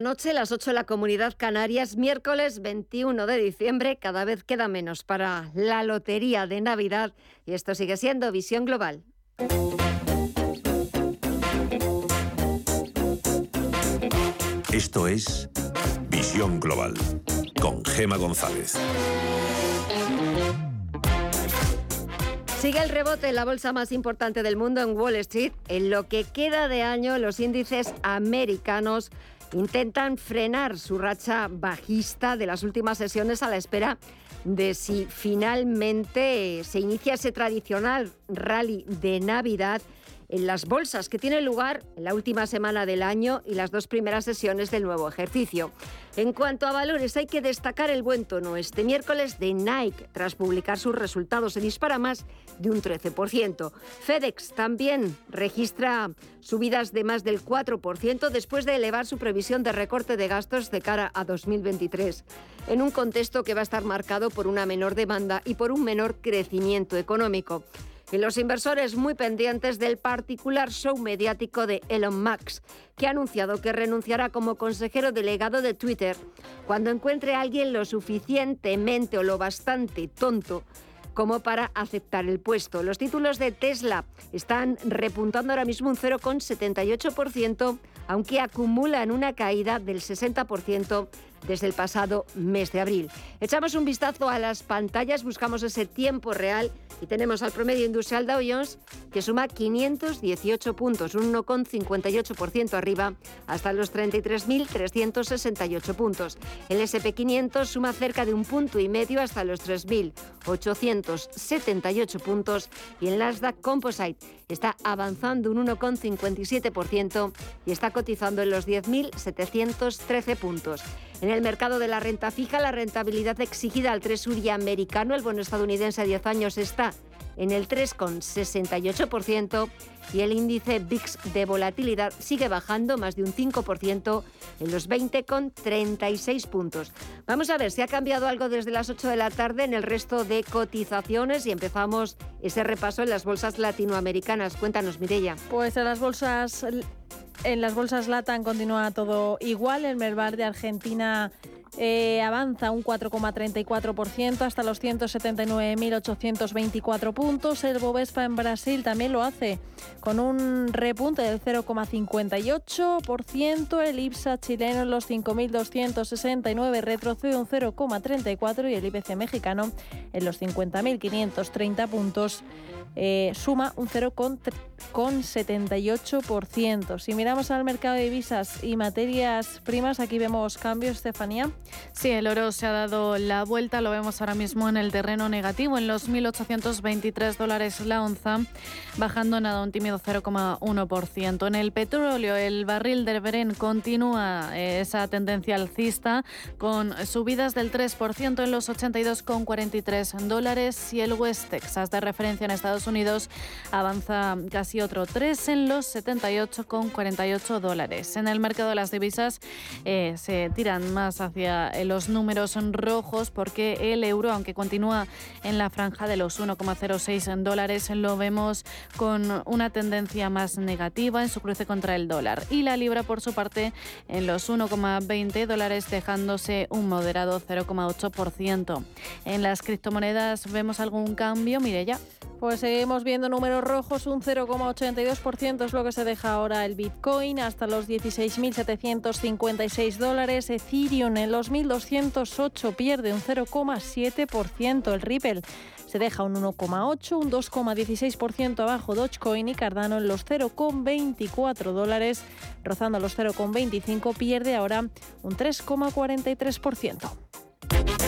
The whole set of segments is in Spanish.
Noche, las 8 de la Comunidad Canarias, miércoles 21 de diciembre, cada vez queda menos para la lotería de Navidad y esto sigue siendo Visión Global. Esto es Visión Global con Gema González. Sigue el rebote en la bolsa más importante del mundo en Wall Street. En lo que queda de año, los índices americanos intentan frenar su racha bajista de las últimas sesiones a la espera de si finalmente se inicia ese tradicional rally de Navidad en las bolsas que tiene lugar en la última semana del año y las dos primeras sesiones del nuevo ejercicio. En cuanto a valores, hay que destacar el buen tono este miércoles de Nike. Tras publicar sus resultados, se dispara más de un 13%. FedEx también registra subidas de más del 4% después de elevar su previsión de recorte de gastos de cara a 2023, en un contexto que va a estar marcado por una menor demanda y por un menor crecimiento económico y los inversores muy pendientes del particular show mediático de Elon Musk, que ha anunciado que renunciará como consejero delegado de Twitter cuando encuentre a alguien lo suficientemente o lo bastante tonto como para aceptar el puesto. Los títulos de Tesla están repuntando ahora mismo un 0,78%, aunque acumulan una caída del 60% desde el pasado mes de abril. Echamos un vistazo a las pantallas, buscamos ese tiempo real y tenemos al promedio industrial Dow Jones que suma 518 puntos, un 1,58% arriba hasta los 33.368 puntos. El SP500 suma cerca de un punto y medio hasta los 3.878 puntos y el Nasdaq Composite está avanzando un 1,57% y está cotizando en los 10.713 puntos. En el mercado de la renta fija, la rentabilidad exigida al Tresuria americano, el bono estadounidense a 10 años, está en el 3,68% y el índice VIX de volatilidad sigue bajando más de un 5% en los 20,36 puntos. Vamos a ver si ha cambiado algo desde las 8 de la tarde en el resto de cotizaciones y empezamos ese repaso en las bolsas latinoamericanas. Cuéntanos, Mirella. Pues en las bolsas en las bolsas LATAM continúa todo igual. El Merval de Argentina eh, avanza un 4,34% hasta los 179.824 puntos. El Bovespa en Brasil también lo hace con un repunte del 0,58%. El IPSA chileno en los 5.269 retrocede un 0,34% y el IPC mexicano en los 50.530 puntos eh, suma un 0,78%. Si miramos al mercado de divisas y materias primas, aquí vemos cambios, Estefanía. Sí, el oro se ha dado la vuelta, lo vemos ahora mismo en el terreno negativo, en los 1.823 dólares la onza, bajando nada un tímido 0,1%. En el petróleo, el barril de Bren continúa eh, esa tendencia alcista con subidas del 3% en los 82,43 dólares y el West Texas de referencia en Estados Unidos avanza casi otro 3 en los 78,48 dólares. En el mercado de las divisas eh, se tiran más hacia eh, los números rojos porque el euro, aunque continúa en la franja de los 1,06 dólares, lo vemos con una tendencia más negativa en su cruce contra el dólar. Y la libra, por su parte, en los 1,20 dólares, dejándose un moderado 0,8%. En las criptomonedas vemos algún cambio, mire ya. Pues seguimos viendo números rojos, un 0,82% es lo que se deja ahora el Bitcoin, hasta los 16.756 dólares. Ethereum en los 1.208 pierde un 0,7%. El Ripple se deja un 1,8, un 2,16% abajo Dogecoin y Cardano en los 0,24 dólares, rozando los 0,25, pierde ahora un 3,43%.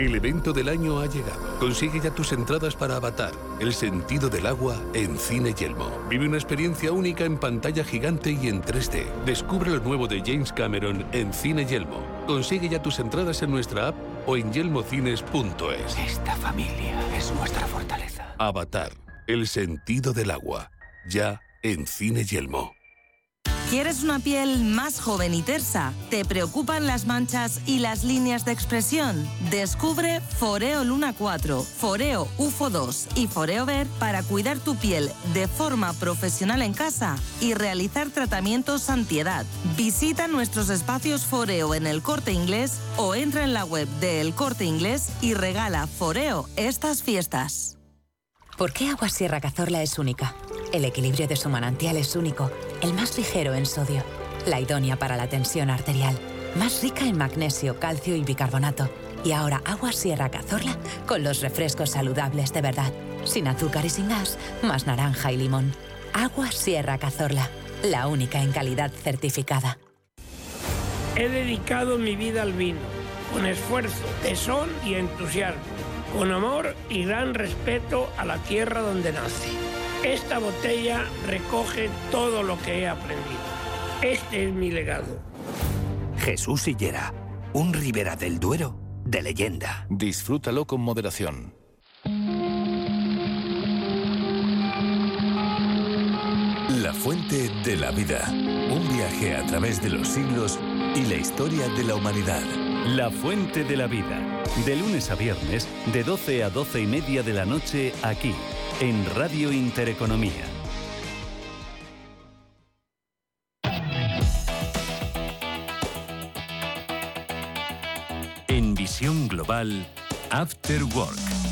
El evento del año ha llegado. Consigue ya tus entradas para Avatar, el sentido del agua en Cine Yelmo. Vive una experiencia única en pantalla gigante y en 3D. Descubre lo nuevo de James Cameron en Cine Yelmo. Consigue ya tus entradas en nuestra app o en yelmocines.es. Esta familia es nuestra fortaleza. Avatar, el sentido del agua. Ya en Cine Yelmo. ¿Quieres una piel más joven y tersa? ¿Te preocupan las manchas y las líneas de expresión? Descubre Foreo Luna 4, Foreo UFO 2 y Foreo Ver para cuidar tu piel de forma profesional en casa y realizar tratamientos antiedad. Visita nuestros espacios Foreo en el Corte Inglés o entra en la web de El Corte Inglés y regala Foreo estas fiestas. ¿Por qué Agua Sierra Cazorla es única? El equilibrio de su manantial es único, el más ligero en sodio, la idónea para la tensión arterial, más rica en magnesio, calcio y bicarbonato. Y ahora agua Sierra Cazorla con los refrescos saludables de verdad, sin azúcar y sin gas, más naranja y limón. Agua Sierra Cazorla, la única en calidad certificada. He dedicado mi vida al vino, con esfuerzo, tesón y entusiasmo, con amor y gran respeto a la tierra donde nací. Esta botella recoge todo lo que he aprendido. Este es mi legado. Jesús Sillera, un Ribera del Duero de leyenda. Disfrútalo con moderación. La fuente de la vida. Un viaje a través de los siglos y la historia de la humanidad. La fuente de la vida. De lunes a viernes, de 12 a 12 y media de la noche, aquí, en Radio Intereconomía. En visión global, After Work.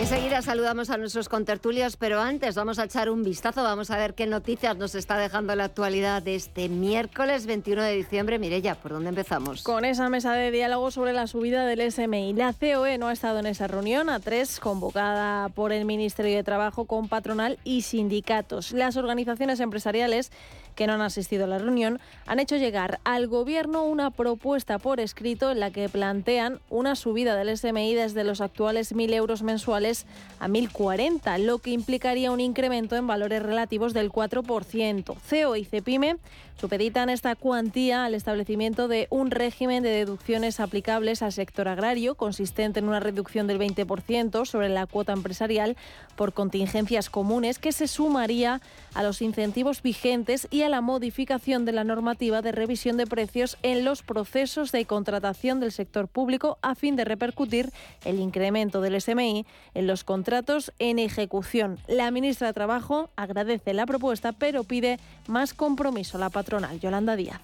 Enseguida saludamos a nuestros contertulios, pero antes vamos a echar un vistazo, vamos a ver qué noticias nos está dejando la actualidad de este miércoles 21 de diciembre. Mirella, ¿por dónde empezamos? Con esa mesa de diálogo sobre la subida del SMI. La COE no ha estado en esa reunión, a tres, convocada por el Ministerio de Trabajo con patronal y sindicatos. Las organizaciones empresariales que no han asistido a la reunión, han hecho llegar al Gobierno una propuesta por escrito en la que plantean una subida del SMI desde los actuales 1.000 euros mensuales a 1.040, lo que implicaría un incremento en valores relativos del 4%. CEO y CEPIME supeditan esta cuantía al establecimiento de un régimen de deducciones aplicables al sector agrario, consistente en una reducción del 20% sobre la cuota empresarial por contingencias comunes, que se sumaría a los incentivos vigentes y a la modificación de la normativa de revisión de precios en los procesos de contratación del sector público a fin de repercutir el incremento del SMI en los contratos en ejecución. La ministra de Trabajo agradece la propuesta, pero pide más compromiso la patronal, Yolanda Díaz.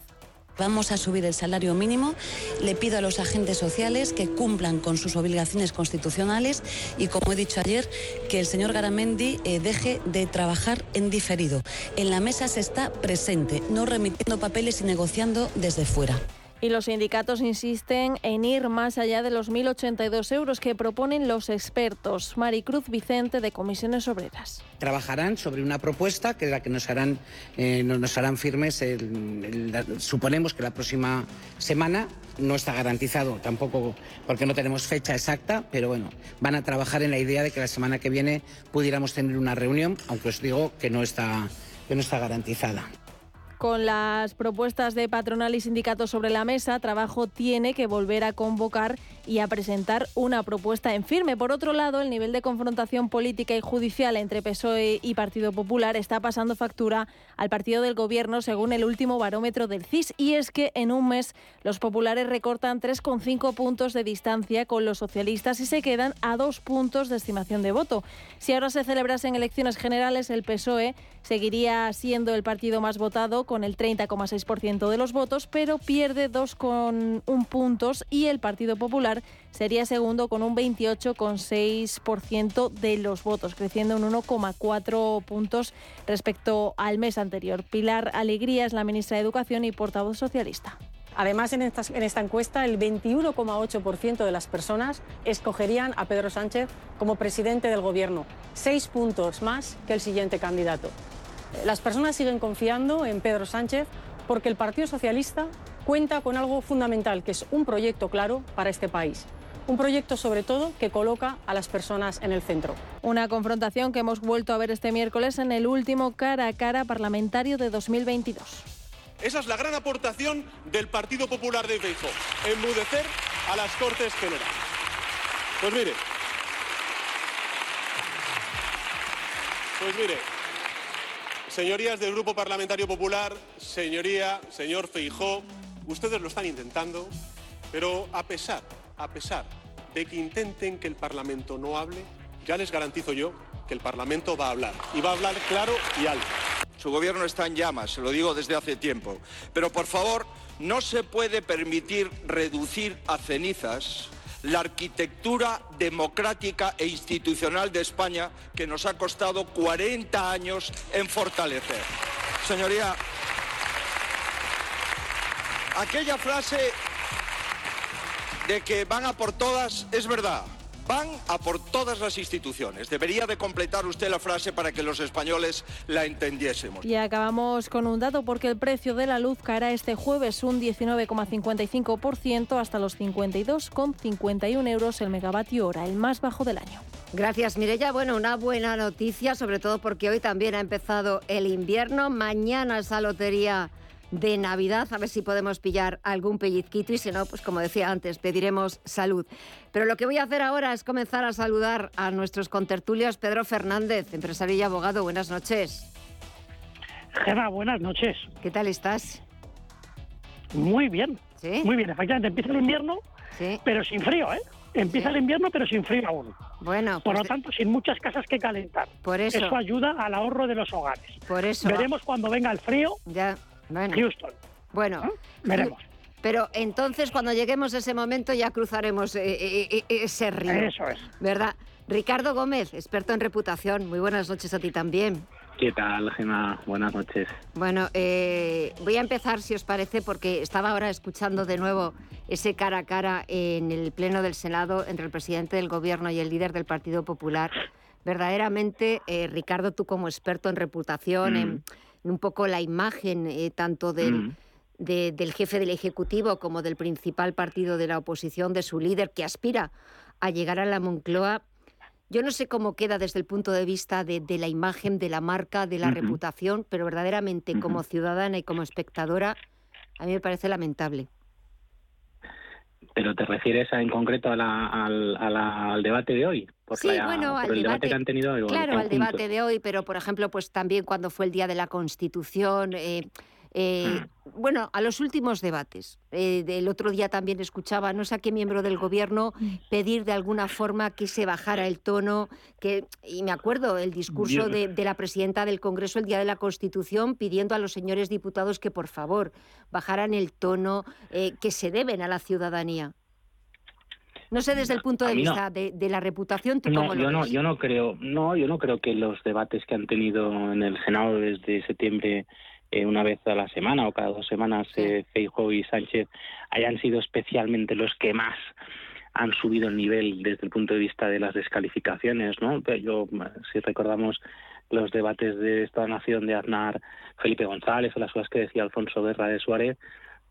Vamos a subir el salario mínimo. Le pido a los agentes sociales que cumplan con sus obligaciones constitucionales y, como he dicho ayer, que el señor Garamendi eh, deje de trabajar en diferido. En la mesa se está presente, no remitiendo papeles y negociando desde fuera. Y los sindicatos insisten en ir más allá de los 1.082 euros que proponen los expertos. Maricruz Vicente, de Comisiones Obreras. Trabajarán sobre una propuesta que es la que nos harán, eh, nos harán firmes. suponemos que la próxima semana no está garantizado tampoco porque no tenemos fecha exacta, pero bueno, van a trabajar en la idea de que la semana que viene pudiéramos tener una reunión, aunque os digo que no está, que no está garantizada. Con las propuestas de patronal y sindicatos sobre la mesa, Trabajo tiene que volver a convocar y a presentar una propuesta en firme. Por otro lado, el nivel de confrontación política y judicial entre PSOE y Partido Popular está pasando factura al partido del Gobierno según el último barómetro del CIS. Y es que en un mes los populares recortan 3,5 puntos de distancia con los socialistas y se quedan a dos puntos de estimación de voto. Si ahora se celebrasen elecciones generales, el PSOE seguiría siendo el partido más votado con el 30,6% de los votos, pero pierde 2,1 puntos y el Partido Popular sería segundo con un 28,6% de los votos, creciendo un 1,4 puntos respecto al mes anterior. Pilar Alegría es la ministra de Educación y portavoz socialista. Además, en esta, en esta encuesta, el 21,8% de las personas escogerían a Pedro Sánchez como presidente del Gobierno, seis puntos más que el siguiente candidato. Las personas siguen confiando en Pedro Sánchez porque el Partido Socialista cuenta con algo fundamental, que es un proyecto claro para este país. Un proyecto sobre todo que coloca a las personas en el centro. Una confrontación que hemos vuelto a ver este miércoles en el último cara a cara parlamentario de 2022. Esa es la gran aportación del Partido Popular de Feijóo, enmudecer a las Cortes Generales. Pues mire, pues mire, señorías del Grupo Parlamentario Popular, señoría, señor Feijó, ustedes lo están intentando, pero a pesar, a pesar de que intenten que el Parlamento no hable, ya les garantizo yo que el Parlamento va a hablar y va a hablar claro y alto. Su gobierno está en llamas, se lo digo desde hace tiempo. Pero por favor, no se puede permitir reducir a cenizas la arquitectura democrática e institucional de España que nos ha costado 40 años en fortalecer. Señoría, aquella frase de que van a por todas es verdad. Van a por todas las instituciones. Debería de completar usted la frase para que los españoles la entendiésemos. Y acabamos con un dato porque el precio de la luz caerá este jueves un 19,55% hasta los 52,51 euros el megavatio hora, el más bajo del año. Gracias, Mirella. Bueno, una buena noticia, sobre todo porque hoy también ha empezado el invierno. Mañana esa lotería de Navidad, a ver si podemos pillar algún pellizquito y si no, pues como decía antes, pediremos salud. Pero lo que voy a hacer ahora es comenzar a saludar a nuestros contertulios. Pedro Fernández, empresario y abogado, buenas noches. Gema, buenas noches. ¿Qué tal estás? Muy bien. ¿Sí? Muy bien, efectivamente, empieza el invierno, pero sin frío, ¿eh? Empieza el invierno, pero sin frío aún. Bueno, por pues lo de- tanto, sin muchas casas que calentar. Por eso. ayuda al ahorro de los hogares. Por eso. Veremos cuando venga el frío. Ya, bueno. Houston. Bueno, Veremos. Pero entonces cuando lleguemos a ese momento ya cruzaremos eh, eh, eh, ese río. Eso es. ¿Verdad? Ricardo Gómez, experto en reputación. Muy buenas noches a ti también. ¿Qué tal, Gemma? Buenas noches. Bueno, eh, voy a empezar, si os parece, porque estaba ahora escuchando de nuevo ese cara a cara en el Pleno del Senado entre el presidente del Gobierno y el líder del Partido Popular. Verdaderamente, eh, Ricardo, tú como experto en reputación, en, en un poco la imagen eh, tanto del, Mm. de- del jefe del Ejecutivo como del principal partido de la oposición, de su líder, que aspira a llegar a la Moncloa. Yo no sé cómo queda desde el punto de vista de, de la imagen, de la marca, de la reputación, pero verdaderamente como ciudadana y como espectadora, a mí me parece lamentable. ¿Pero te refieres a- en concreto a la- al, a la- al debate de hoy? Por Sí, la- bueno, por al el debate debate, que han tenido claro, al debate de hoy, pero por ejemplo, pues también cuando fue el día de la Constitución, eh, eh, Mm. bueno, a los últimos debates. Eh, del otro día también escuchaba, no sé a qué miembro del gobierno pedir de alguna forma que se bajara el tono, que y me acuerdo el discurso de la presidenta del Congreso el día de la Constitución pidiendo a los señores diputados que por favor bajaran el tono eh, que se deben a la ciudadanía. No sé desde el punto de no. vista de, de la reputación, ¿tú No, cómo lo yo no, yo no creo, no, yo no creo que los debates que han tenido en el Senado desde septiembre, eh, una vez a la semana o cada dos semanas, eh, Feijóo y Sánchez, hayan sido especialmente los que más han subido el nivel desde el punto de vista de las descalificaciones, ¿no? Yo, si recordamos los debates de esta nación de Aznar, Felipe González o las cosas que decía Alfonso Guerra de Suárez,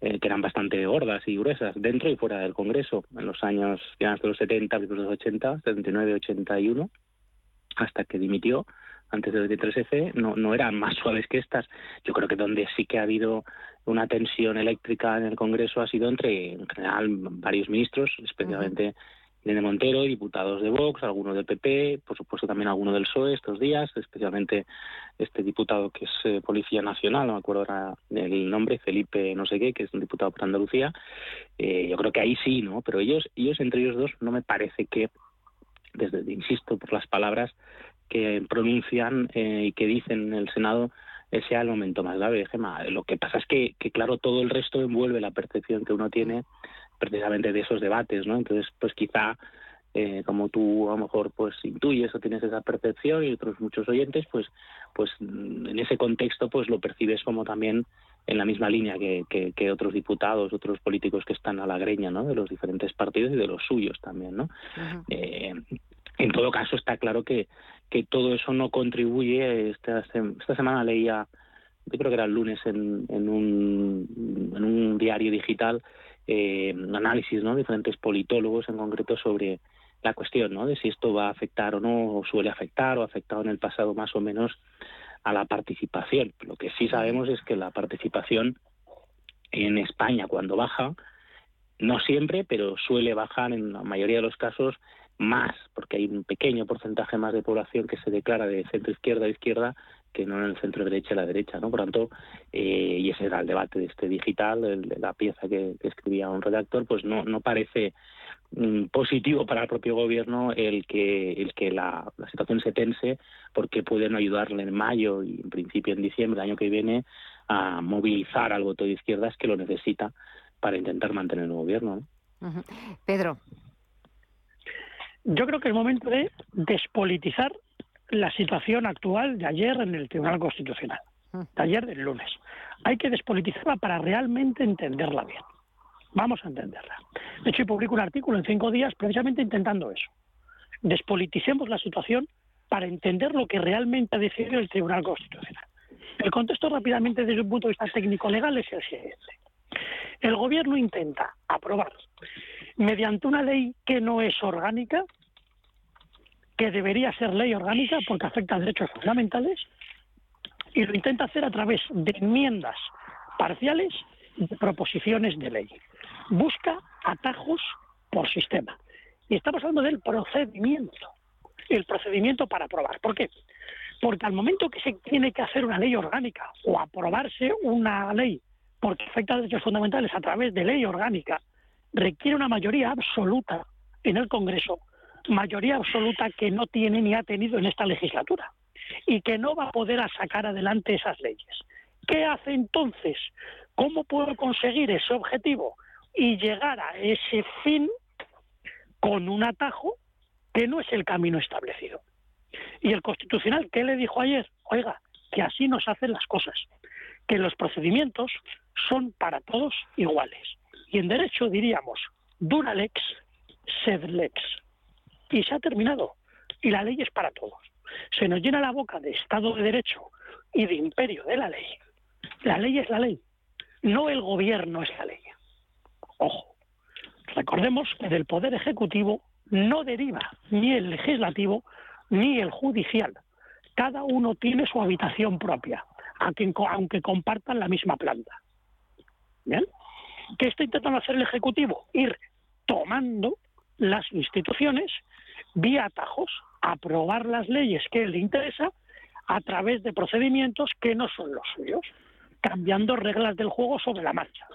eh, que eran bastante gordas y gruesas dentro y fuera del Congreso en los años finales de los 70, principios de los 80, 79, 81, hasta que dimitió antes del 23F, no, no eran más suaves que estas. Yo creo que donde sí que ha habido una tensión eléctrica en el Congreso ha sido entre, en general, varios ministros, especialmente Irene Montero, diputados de Vox, algunos del PP, por supuesto también algunos del PSOE estos días, especialmente este diputado que es eh, Policía Nacional, no me acuerdo ahora el nombre, Felipe no sé qué, que es un diputado por Andalucía. Eh, yo creo que ahí sí, ¿no? Pero ellos, ellos entre ellos dos, no me parece que, desde, insisto, por las palabras que pronuncian eh, y que dicen en el Senado, eh, sea el momento más grave, Gemma. Lo que pasa es que, que, claro, todo el resto envuelve la percepción que uno tiene precisamente de esos debates, ¿no? Entonces, pues quizá, eh, como tú a lo mejor pues intuyes o tienes esa percepción y otros muchos oyentes, pues, pues mm, en ese contexto pues lo percibes como también en la misma línea que, que, que otros diputados, otros políticos que están a la greña, ¿no? De los diferentes partidos y de los suyos también, ¿no? Eh, en todo caso, está claro que, que todo eso no contribuye. Esta, esta semana leía yo creo que era el lunes en, en, un, en un diario digital, eh, análisis, ¿no? Diferentes politólogos en concreto sobre la cuestión, ¿no? De si esto va a afectar o no, o suele afectar, o ha afectado en el pasado más o menos a la participación. Lo que sí sabemos es que la participación en España cuando baja, no siempre, pero suele bajar en la mayoría de los casos más, porque hay un pequeño porcentaje más de población que se declara de centro izquierda a izquierda que no en el centro derecha a la derecha, ¿no? Por tanto, eh, y ese era el debate de este digital, de la pieza que, escribía un redactor, pues no, no parece mm, positivo para el propio gobierno el que el que la, la, situación se tense porque pueden ayudarle en mayo y en principio en diciembre del año que viene a movilizar al voto de izquierdas que lo necesita para intentar mantener el gobierno. Pedro. Yo creo que es momento de despolitizar la situación actual de ayer en el Tribunal Constitucional, de ayer del lunes. Hay que despolitizarla para realmente entenderla bien. Vamos a entenderla. De hecho, publico un artículo en cinco días precisamente intentando eso. Despoliticemos la situación para entender lo que realmente ha decidido el Tribunal Constitucional. El contexto rápidamente desde un punto de vista técnico-legal es el siguiente. El Gobierno intenta aprobar mediante una ley que no es orgánica, que debería ser ley orgánica porque afecta a derechos fundamentales, y lo intenta hacer a través de enmiendas parciales de proposiciones de ley. Busca atajos por sistema. Y estamos hablando del procedimiento, el procedimiento para aprobar. ¿Por qué? Porque al momento que se tiene que hacer una ley orgánica o aprobarse una ley porque afecta a derechos fundamentales a través de ley orgánica, requiere una mayoría absoluta en el Congreso, mayoría absoluta que no tiene ni ha tenido en esta legislatura y que no va a poder sacar adelante esas leyes. ¿Qué hace entonces? ¿Cómo puedo conseguir ese objetivo y llegar a ese fin con un atajo que no es el camino establecido? Y el Constitucional, ¿qué le dijo ayer? Oiga, que así nos hacen las cosas, que los procedimientos son para todos iguales. Y en derecho diríamos, dura lex, sed lex. Y se ha terminado. Y la ley es para todos. Se nos llena la boca de Estado de Derecho y de imperio de la ley. La ley es la ley, no el gobierno es la ley. Ojo, recordemos que del Poder Ejecutivo no deriva ni el legislativo ni el judicial. Cada uno tiene su habitación propia, aunque compartan la misma planta. ¿Bien? ¿Qué está intentando hacer el Ejecutivo? Ir tomando las instituciones vía atajos, aprobar las leyes que le interesa a través de procedimientos que no son los suyos, cambiando reglas del juego sobre la marcha.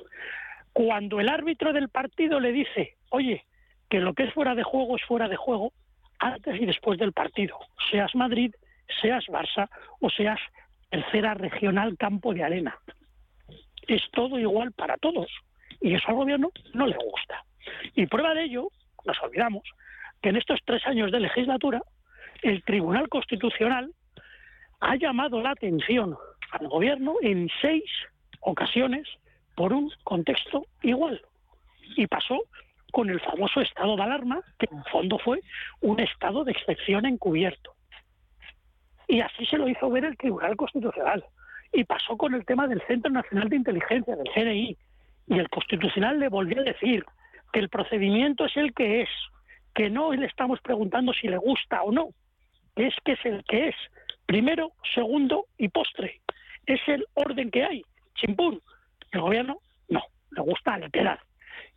Cuando el árbitro del partido le dice, oye, que lo que es fuera de juego es fuera de juego, antes y después del partido, seas Madrid, seas Barça o seas tercera regional campo de arena. Es todo igual para todos. Y eso al gobierno no le gusta. Y prueba de ello, nos olvidamos, que en estos tres años de legislatura, el Tribunal Constitucional ha llamado la atención al gobierno en seis ocasiones por un contexto igual. Y pasó con el famoso estado de alarma, que en fondo fue un estado de excepción encubierto. Y así se lo hizo ver el Tribunal Constitucional. Y pasó con el tema del Centro Nacional de Inteligencia, del CNI. Y el Constitucional le volvió a decir que el procedimiento es el que es, que no le estamos preguntando si le gusta o no, es que es el que es. Primero, segundo y postre. Es el orden que hay. Chimpún. El gobierno no, le gusta alterar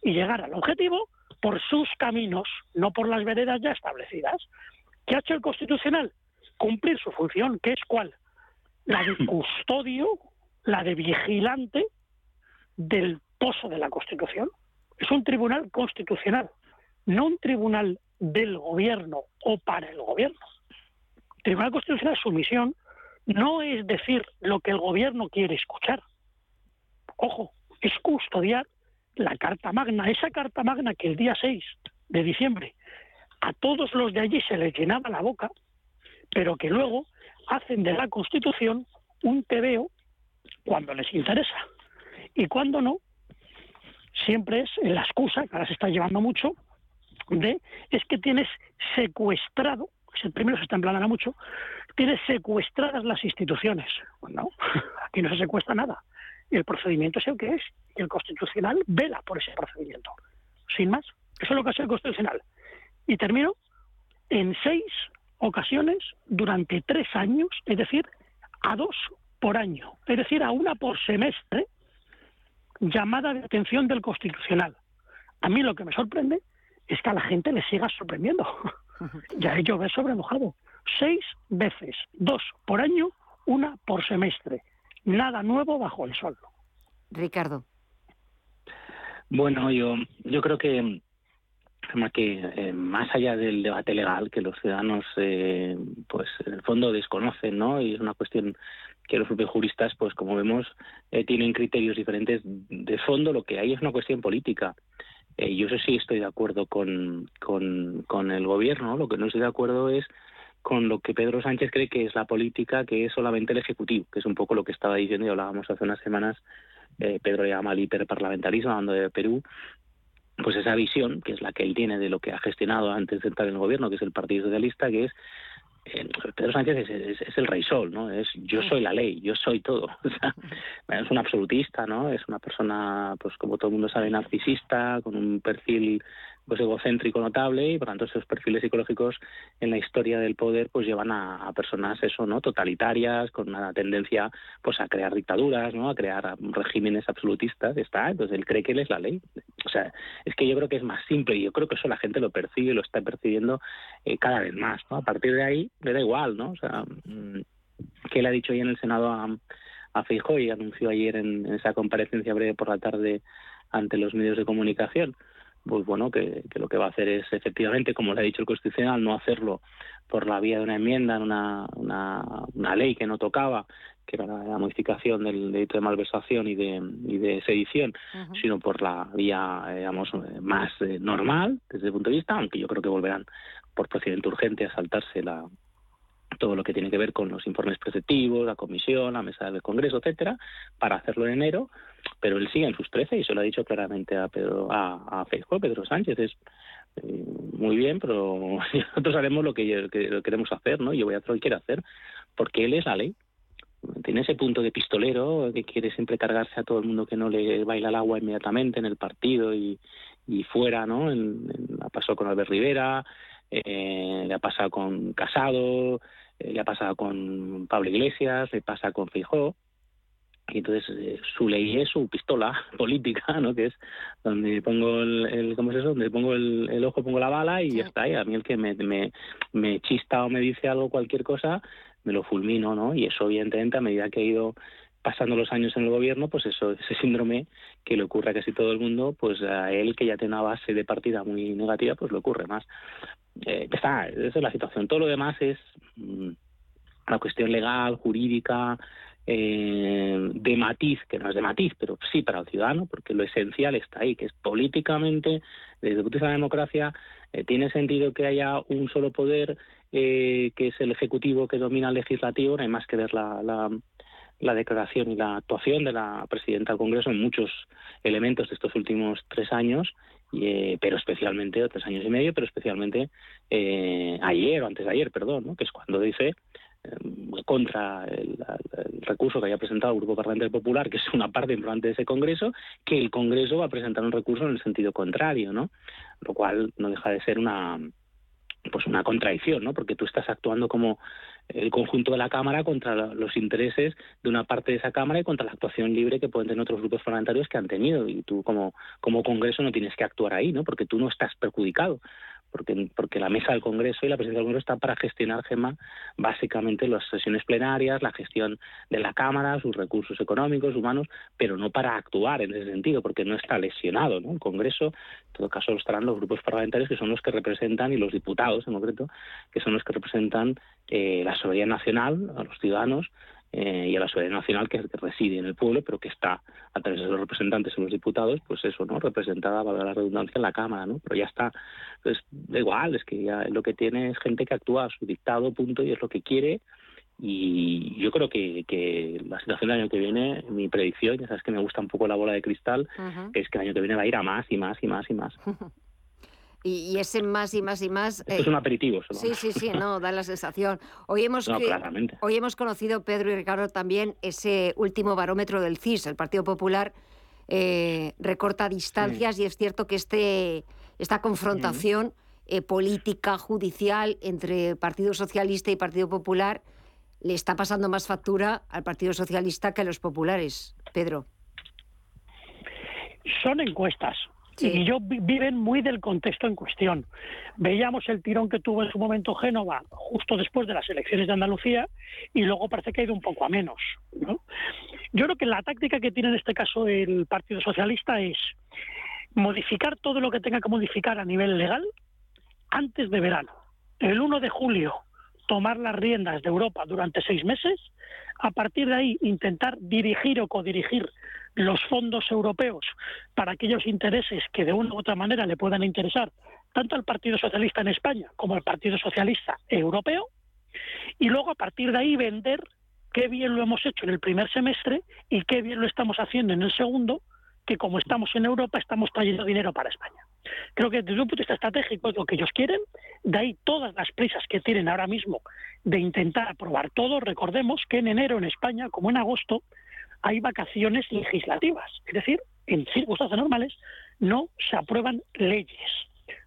y llegar al objetivo por sus caminos, no por las veredas ya establecidas. ¿Qué ha hecho el Constitucional? Cumplir su función, que es cuál? La de custodio, la de vigilante del pozo de la Constitución. Es un tribunal constitucional, no un tribunal del gobierno o para el gobierno. El tribunal constitucional, su misión no es decir lo que el gobierno quiere escuchar. Ojo, es custodiar la Carta Magna, esa Carta Magna que el día 6 de diciembre a todos los de allí se les llenaba la boca, pero que luego hacen de la Constitución un tebeo cuando les interesa. Y cuando no, siempre es la excusa, que ahora se está llevando mucho, de es que tienes secuestrado el primero se está empleando mucho, tiene secuestradas las instituciones. Pues no, aquí no se secuestra nada. El procedimiento es el que es y el constitucional vela por ese procedimiento. Sin más, eso es lo que hace el constitucional. Y termino en seis ocasiones durante tres años, es decir, a dos por año, es decir, a una por semestre, llamada de atención del Constitucional. A mí lo que me sorprende es que a la gente le siga sorprendiendo. ya he llover sobre mojado. Seis veces, dos por año, una por semestre. Nada nuevo bajo el sol. Ricardo. Bueno, yo, yo creo que que eh, más allá del debate legal que los ciudadanos eh, pues en el fondo desconocen no y es una cuestión que los propios juristas pues como vemos eh, tienen criterios diferentes de fondo lo que hay es una cuestión política yo eso sí estoy de acuerdo con, con, con el gobierno lo que no estoy de acuerdo es con lo que Pedro Sánchez cree que es la política que es solamente el ejecutivo que es un poco lo que estaba diciendo y hablábamos hace unas semanas Pedro llama al hiperparlamentarismo hablando de Perú pues esa visión, que es la que él tiene de lo que ha gestionado antes de entrar en el gobierno, que es el Partido Socialista, que es eh, Pedro Sánchez es, el rey sol, ¿no? Es yo soy la ley, yo soy todo. es un absolutista, ¿no? Es una persona, pues como todo el mundo sabe, narcisista, con un perfil pues egocéntrico notable y por tanto esos perfiles psicológicos en la historia del poder pues llevan a, personas eso no totalitarias con una tendencia pues a crear dictaduras no a crear regímenes absolutistas está entonces él cree que él es la ley. O sea es que yo creo que es más simple y yo creo que eso la gente lo percibe lo está percibiendo eh, cada vez más no a partir de ahí le da igual no o sea mm, que él ha dicho hoy en el senado a a Feijóo y anunció ayer en esa comparecencia breve por la tarde ante los medios de comunicación pues bueno, que, lo que va a hacer es efectivamente, como le ha dicho el Constitucional, no hacerlo por la vía de una enmienda en una, una, ley que no tocaba, que era la modificación del delito de malversación y de, y de sedición, sino por la vía, digamos, más eh, normal desde el punto de vista, aunque yo creo que volverán por procedimiento urgente a saltarse la, todo lo que tiene que ver con los informes preceptivos, la comisión, la mesa del Congreso, etcétera, para hacerlo en enero, pero él sigue en sus 13 y se lo ha dicho claramente a Pedro, a, a Pedro Sánchez, es eh, muy bien, pero nosotros haremos lo que, queremos hacer, ¿no? Yo voy a hacer lo que quiero hacer, porque él es la ley. Tiene ese punto de pistolero que quiere siempre cargarse a todo el mundo que no le baila el agua inmediatamente en el partido y, y fuera, ¿no? En, ha pasado con Albert Rivera, eh, le ha pasado con Casado, eh, le ha pasado con Pablo Iglesias, le pasa con Fijó. Y entonces eh, su ley es su pistola política, ¿no? Que es donde pongo el, ¿cómo es eso? Donde pongo el, ojo, pongo la bala y ya está. Y a mí el que me, me, me chista o me dice algo, cualquier cosa, me lo fulmino, ¿no? Y eso evidentemente a medida que he ido pasando los años en el gobierno, pues eso, ese síndrome que le ocurre a casi todo el mundo, pues a él que ya tiene una base de partida muy negativa, pues le ocurre más. Eh, está, esa es la situación. Todo lo demás es mm, la cuestión legal, jurídica, eh, de matiz, que no es de matiz, pero sí para el ciudadano, porque lo esencial está ahí, que es políticamente, desde el punto de vista de la democracia, eh, tiene sentido que haya un solo poder, que es el Ejecutivo que domina el Legislativo, no hay más que ver la, la declaración y la actuación de la presidenta del Congreso en muchos elementos de estos últimos tres años, eh, pero especialmente, tres años y medio, pero especialmente eh, ayer o antes de ayer, perdón, ¿no? que es cuando dice eh, contra el, recurso que haya presentado el Grupo Parlamentario Popular, que es una parte importante de ese Congreso, que el Congreso va a presentar un recurso en el sentido contrario, ¿no? Lo cual no deja de ser una pues una contradicción, ¿no? Porque tú estás actuando como el conjunto de la Cámara contra los intereses de una parte de esa Cámara y contra la actuación libre que pueden tener otros grupos parlamentarios que han tenido. Y tú como, como Congreso no tienes que actuar ahí, ¿no? Porque tú no estás perjudicado porque, la mesa del Congreso y la presidencia del Congreso están para gestionar, Gema, básicamente las sesiones plenarias, la gestión de la Cámara, sus recursos económicos, humanos, pero no para actuar en ese sentido, porque no está lesionado. El Congreso, en todo caso, estarán los grupos parlamentarios que son los que representan, y los diputados en concreto, que son los que representan eh, la soberanía nacional a los ciudadanos eh, y a la soberanía nacional que, reside en el pueblo, pero que está a través de los representantes y los diputados, pues eso, ¿no? Representada, valga la redundancia, en la Cámara, ¿no? Pero ya está, pues da igual, es que ya lo que tiene es gente que actúa a su dictado, punto, y es lo que quiere, y yo creo que, que la situación del año que viene, mi predicción, ya sabes que me gusta un poco la bola de cristal, es que el año que viene va a ir a más y más y más y más. Y, ese más y más y más... Esto es un aperitivo. Sí, sí, sí, no, da la sensación. Hoy hemos, hoy hemos conocido, Pedro y Ricardo, también ese último barómetro del CIS, el Partido Popular, eh, recorta distancias y es cierto que este, esta confrontación eh, política, judicial entre Partido Socialista y Partido Popular le está pasando más factura al Partido Socialista que a los populares. Pedro. Son encuestas. Y yo viven muy del contexto en cuestión. Veíamos el tirón que tuvo en su momento Génova justo después de las elecciones de Andalucía y luego parece que ha ido un poco a menos. Yo creo que la táctica que tiene en este caso el Partido Socialista es modificar todo lo que tenga que modificar a nivel legal antes de verano. El 1 de julio tomar las riendas de Europa durante seis meses, a partir de ahí intentar dirigir o codirigir los fondos europeos para aquellos intereses que de una u otra manera le puedan interesar tanto al Partido Socialista en España como al Partido Socialista Europeo, y luego a partir de ahí vender qué bien lo hemos hecho en el primer semestre y qué bien lo estamos haciendo en el segundo, que como estamos en Europa estamos trayendo dinero para España. Creo que desde un punto de vista estratégico es lo que ellos quieren, de ahí todas las prisas que tienen ahora mismo de intentar aprobar todo. Recordemos que en enero en España, como en agosto, hay vacaciones legislativas, es decir, en circunstancias normales no se aprueban leyes.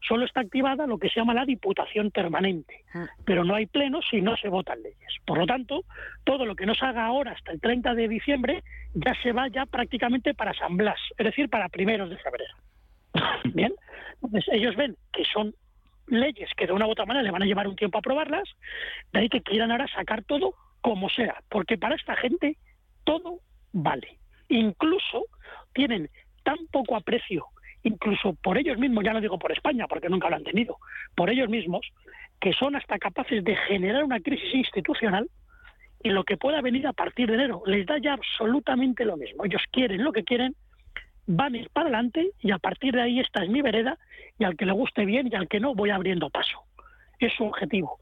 Solo está activada lo que se llama la Diputación Permanente, ah. pero no hay pleno si no se votan leyes. Por lo tanto, todo lo que no se haga ahora hasta el 30 de diciembre ya se va ya prácticamente para San Blas, es decir, para primeros de febrero. Bien, entonces ellos ven que son leyes que de una u otra manera le van a llevar un tiempo a aprobarlas, de ahí que quieran ahora sacar todo como sea, porque para esta gente todo vale. Incluso tienen tan poco aprecio, incluso por ellos mismos, ya no digo por España, porque nunca lo han tenido, por ellos mismos, que son hasta capaces de generar una crisis institucional y lo que pueda venir a partir de enero les da ya absolutamente lo mismo. Ellos quieren lo que quieren, van para adelante y a partir de ahí esta es mi vereda y al que le guste bien y al que no voy abriendo paso. Es su objetivo.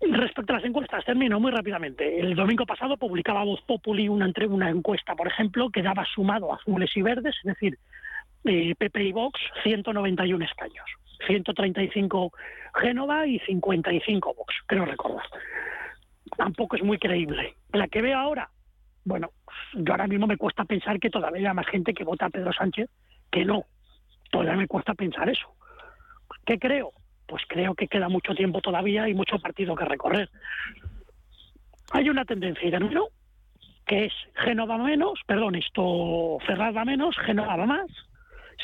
Respecto a las encuestas, termino muy rápidamente. El domingo pasado publicaba Voz Populi una, una encuesta, por ejemplo, que daba sumado azules y verdes, es decir, eh, PP y Vox, 191 escaños. 135 Génova y 55 Vox, creo recordar. Tampoco es muy creíble. La que veo ahora, bueno, yo ahora mismo me cuesta pensar que todavía hay más gente que vota a Pedro Sánchez que no. Todavía me cuesta pensar eso. ¿Qué creo? Pues creo que queda mucho tiempo todavía y mucho partido que recorrer. Hay una tendencia, ¿no? que es Génova menos, perdón, esto Ferraz menos, Génova más.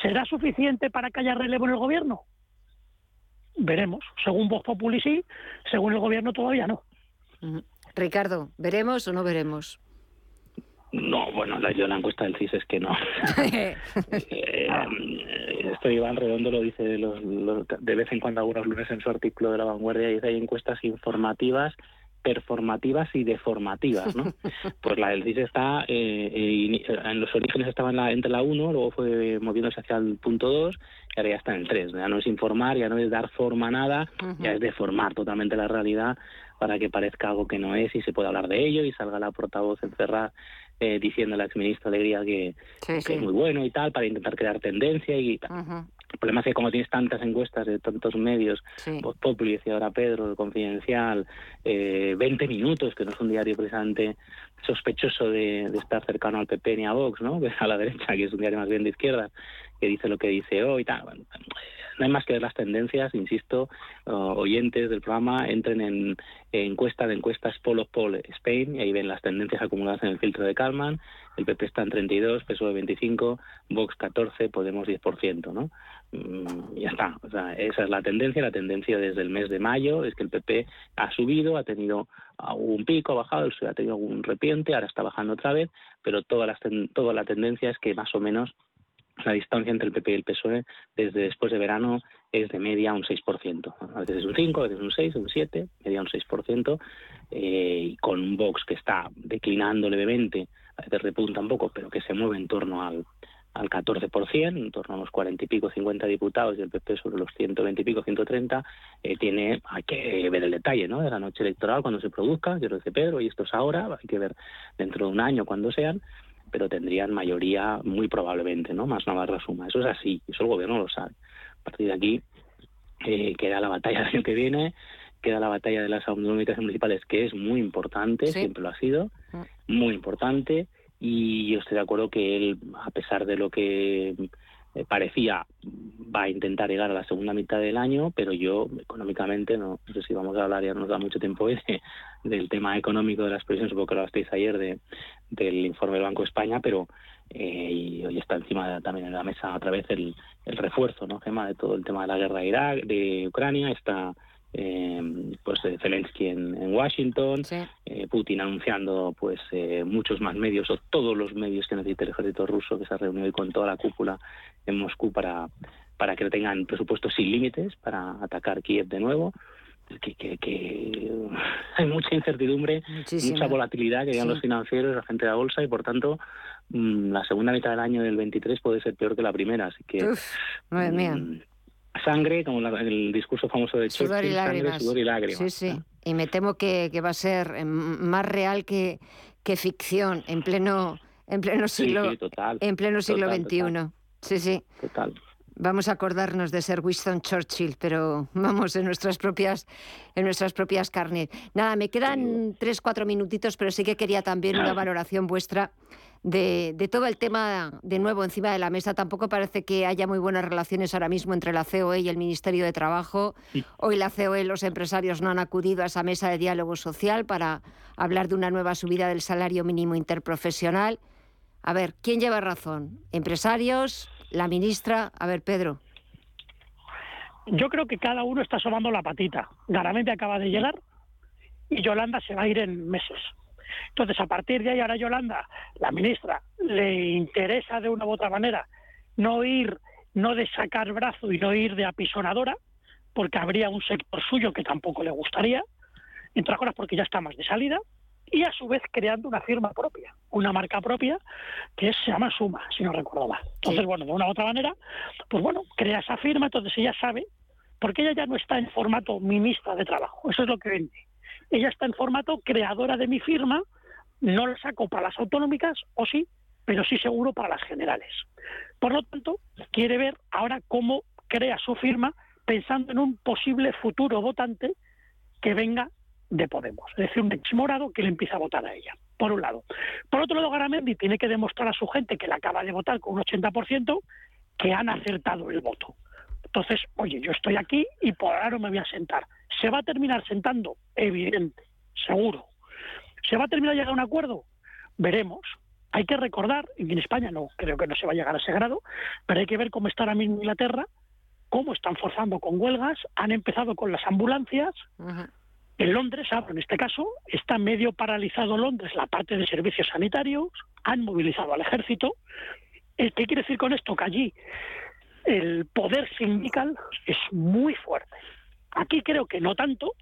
¿Será suficiente para que haya relevo en el gobierno? Veremos. Según Voz Populi sí, según el gobierno todavía no. Ricardo, ¿veremos o no veremos? No, bueno, la, yo la encuesta del CIS es que no. Eh, esto Iván Redondo lo dice de vez en cuando algunos lunes en su artículo de La Vanguardia, dice hay encuestas informativas performativas y deformativas, ¿no? Pues la del CIS está, eh, eh, en los orígenes estaba en la, entre la 1, luego fue moviéndose hacia el punto 2 y ahora ya está en el 3. Ya no es informar, ya no es dar forma a nada, ya es deformar totalmente la realidad para que parezca algo que no es y se pueda hablar de ello y salga la portavoz encerrada eh, diciendo a la exministra Alegría que, es muy bueno y tal, para intentar crear tendencia y El problema es que como tienes tantas encuestas de tantos medios, sí. Voz Populi, decía ahora Pedro, el Confidencial, eh, 20 minutos, que no es un diario precisamente sospechoso de, estar cercano al PP ni a Vox, ¿no? a la derecha, que es un diario más bien de izquierda, que dice lo que dice hoy y tal. No hay más que ver las tendencias, insisto, oyentes del programa entren en, encuesta de encuestas Polo Poll Spain y ahí ven las tendencias acumuladas en el filtro de Kalman. El PP está en 32, PSOE 25, Vox 14, Podemos 10%, ¿no? Mm, ya está. O sea, esa es la tendencia. La tendencia desde el mes de mayo es que el PP ha subido, ha tenido un pico, ha bajado, ha tenido un repiente, ahora está bajando otra vez, pero toda la, toda la tendencia es que más o menos la distancia entre el PP y el PSOE desde después de verano es de media un 6%. A veces es un 5, a veces es un 6, un 7, media un 6%, eh, y con un Vox que está declinando levemente, a veces un poco, pero que se mueve en torno al, al 14%, en torno a los 40 y pico, 50 diputados, y el PP sobre los 120 y pico, 130, eh, tiene, hay que ver el detalle, de la noche electoral cuando se produzca, yo lo dice Pedro, y esto es ahora, hay que ver dentro de un año cuando sean, pero tendrían mayoría muy probablemente, ¿no? Más Navarra suma. Eso es así, eso el gobierno lo sabe. A partir de aquí eh, queda la batalla del año que viene, queda la batalla de las autonomías municipales, que es muy importante, siempre lo ha sido, Mm. muy importante, y yo estoy de acuerdo que él, a pesar de lo que eh, parecía, va a intentar llegar a la segunda mitad del año, pero yo económicamente, no, sé si vamos a hablar, ya no nos da mucho tiempo de- del tema económico de las previsiones, supongo que lo hablasteis ayer de, del informe del Banco de España, pero eh, y hoy está encima también en la mesa otra vez el, el refuerzo, ¿no, Gemma, de todo el tema de la guerra de Irak, de Ucrania, está eh, pues eh, Zelensky en, en Washington, eh, Putin anunciando pues eh, muchos más medios o todos los medios que necesita el ejército ruso que se ha reunido hoy con toda la cúpula en Moscú para para que tengan presupuestos sin límites para atacar Kiev de nuevo que, que, que hay mucha incertidumbre, Muchísima. mucha volatilidad que Sí. los financieros, la gente de la bolsa y por tanto mm, la segunda mitad del año del 23 puede ser peor que la primera, así que Uf, madre mía. Sangre, como la- el discurso famoso de Sudor y Churchill, sangre, lágrimas. sudor y lágrimas. Sí, sí. Y me temo que, que va a ser em, más real que, que ficción en pleno, en pleno siglo, sí, total, en pleno siglo total, XXI. total. Sí, sí. Total. Vamos a acordarnos de ser Winston Churchill, pero vamos en nuestras propias, en nuestras propias carnes. Nada, me quedan tres, cuatro minutitos, pero sí que quería también una valoración vuestra de, de todo el tema de nuevo encima de la mesa. Tampoco parece que haya muy buenas relaciones ahora mismo entre la COE y el Ministerio de Trabajo. Hoy la COE, los empresarios no han acudido a esa mesa de diálogo social para hablar de una nueva subida del salario mínimo interprofesional. A ver, ¿quién lleva razón? ¿Empresarios? ¿La ministra? A ver, Pedro. Yo creo que cada uno está asomando la patita. Garamente acaba de llegar y Yolanda se va a ir en meses. Entonces, a partir de ahí, ahora Yolanda, la ministra, le interesa de una u otra manera no ir, no de sacar brazo y no ir de apisonadora, porque habría un sector suyo que tampoco le gustaría, entre otras cosas porque ya está más de salida, y a su vez creando una firma propia, una marca propia que se llama Suma, si no recuerdo mal. Entonces, bueno, de una u otra manera, pues bueno, crea esa firma, entonces ella sabe, porque ella ya no está en formato ministra de trabajo, eso es lo que vende. Ella está en formato creadora de mi firma, no la saco para las autonómicas, o sí, pero sí seguro para las generales. Por lo tanto, quiere ver ahora cómo crea su firma pensando en un posible futuro votante que venga de Podemos, es decir, un que le empieza a votar a ella, por un lado. Por otro lado, Garamendi tiene que demostrar a su gente que le acaba de votar con un 80% que han acertado el voto. Entonces, oye, yo estoy aquí y por ahora no me voy a sentar. ¿Se va a terminar sentando? Evidente, seguro. ¿Se va a terminar llegando a un acuerdo? Veremos. Hay que recordar, y en España no, creo que no se va a llegar a ese grado, pero hay que ver cómo está ahora mismo Inglaterra, cómo están forzando con huelgas, han empezado con las ambulancias, en Londres, hablo en este caso, está medio paralizado Londres la parte de servicios sanitarios, han movilizado al ejército. Eh, ¿Qué quiere decir con esto? Que allí el poder sindical es muy fuerte. Aquí creo que no tanto,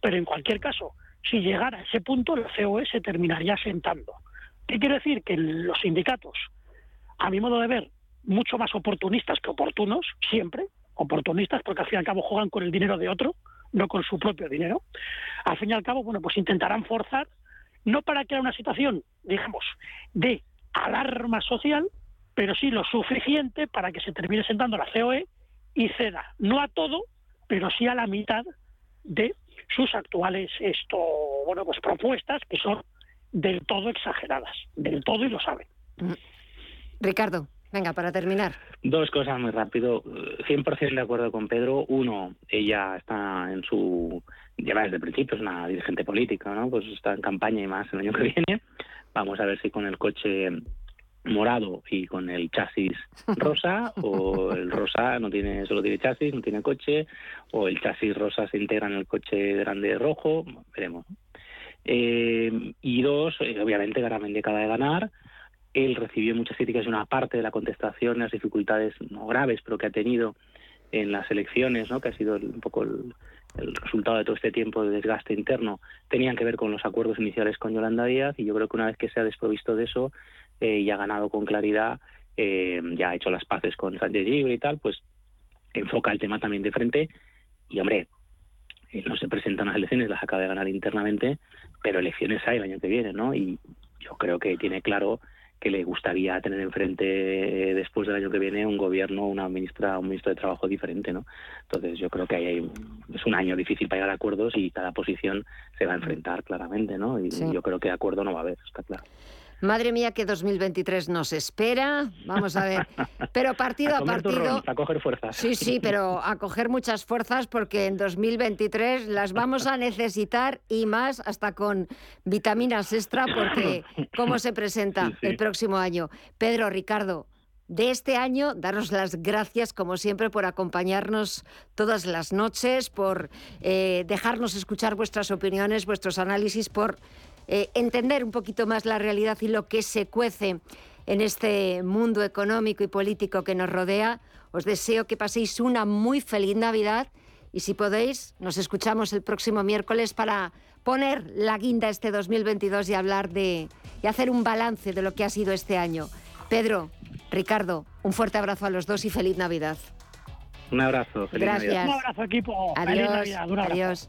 pero en cualquier caso, si llegara a ese punto, la COE se terminaría sentando. ¿Qué quiere decir? Que los sindicatos, a mi modo de ver, mucho más oportunistas que oportunos, siempre, oportunistas porque al fin y al cabo juegan con el dinero de otro, no con su propio dinero. Al fin y al cabo, bueno, pues intentarán forzar, no para crear una situación, digamos, de alarma social, pero sí lo suficiente para que se termine sentando la COE y ceda, no a todo, pero sí a la mitad de sus actuales esto, bueno, pues propuestas que son del todo exageradas, del todo y lo saben. Ricardo, venga, para terminar. Dos cosas muy rápido. Eh, 100% de acuerdo con Pedro. Uno, ella está en su. lleva desde el principio, es una dirigente política, ¿no? Pues está en campaña y más el año que viene. Vamos a ver si con el coche morado y con el chasis rosa o el rosa no tiene solo tiene chasis no tiene coche o el chasis rosa se integra en el coche grande rojo veremos. Eh, y dos eh, obviamente Garamendi acaba de ganar. Él recibió muchas críticas y una parte de la contestación las dificultades no graves pero que ha tenido en las elecciones no que ha sido un poco el, el resultado de todo este tiempo de desgaste interno tenían que ver con los acuerdos iniciales con Yolanda Díaz y yo creo que una vez que se ha desprovisto de eso eh, y ha ganado con claridad, eh, ya ha hecho las paces con Sánchez Libre y tal, pues enfoca el tema también de frente y hombre, eh, no se presentan las elecciones, las acaba de ganar internamente, pero elecciones hay el año que viene, ¿no? Y yo creo que tiene claro que le gustaría tener enfrente eh, después del año que viene un gobierno, una ministra, un ministro de Trabajo diferente, ¿no? Entonces yo creo que hay, es un año difícil para llegar a acuerdos y cada posición se va a enfrentar claramente, ¿no? Y yo creo que acuerdo no va a haber, está claro. Madre mía, que 2023 nos espera. Vamos a ver. Pero partido a, partido. a coger fuerzas. Sí, sí, pero a coger muchas fuerzas porque en 2023 las vamos a necesitar y más hasta con vitaminas extra porque cómo se presenta el próximo año. Pedro, Ricardo, de este año, daros las gracias, como siempre, por acompañarnos todas las noches, por eh, dejarnos escuchar vuestras opiniones, vuestros análisis, por eh, entender un poquito más la realidad y lo que se cuece en este mundo económico y político que nos rodea. Os deseo que paséis una muy feliz Navidad y si podéis, nos escuchamos el próximo miércoles para poner la guinda este 2022 y hablar de y hacer un balance de lo que ha sido este año. Pedro, Ricardo, un fuerte abrazo a los dos y feliz Navidad. Un abrazo, feliz Gracias. Un abrazo, equipo. Adiós. Feliz Navidad. Adiós.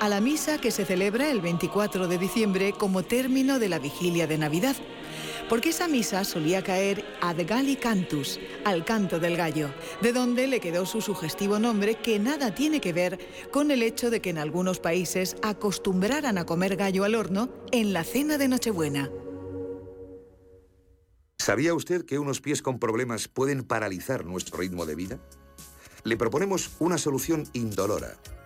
a la misa que se celebra el 24 de diciembre como término de la vigilia de Navidad? Porque esa misa solía caer ad Galli Cantus, al canto del gallo, de donde le quedó su sugestivo nombre que nada tiene que ver con el hecho de que en algunos países acostumbraran a comer gallo al horno en la cena de Nochebuena. ¿Sabía usted que unos pies con problemas pueden paralizar nuestro ritmo de vida? Le proponemos una solución indolora,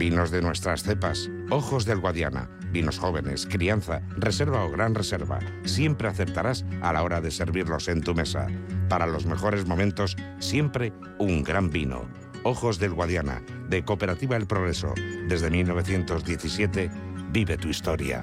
vinos de nuestras cepas, ojos del Guadiana, vinos jóvenes, crianza, reserva o gran reserva. Siempre acertarás a la hora de servirlos en tu mesa. Para los mejores momentos, siempre un gran vino. Ojos del Guadiana, de Cooperativa El Progreso. Desde 1917, vive tu historia.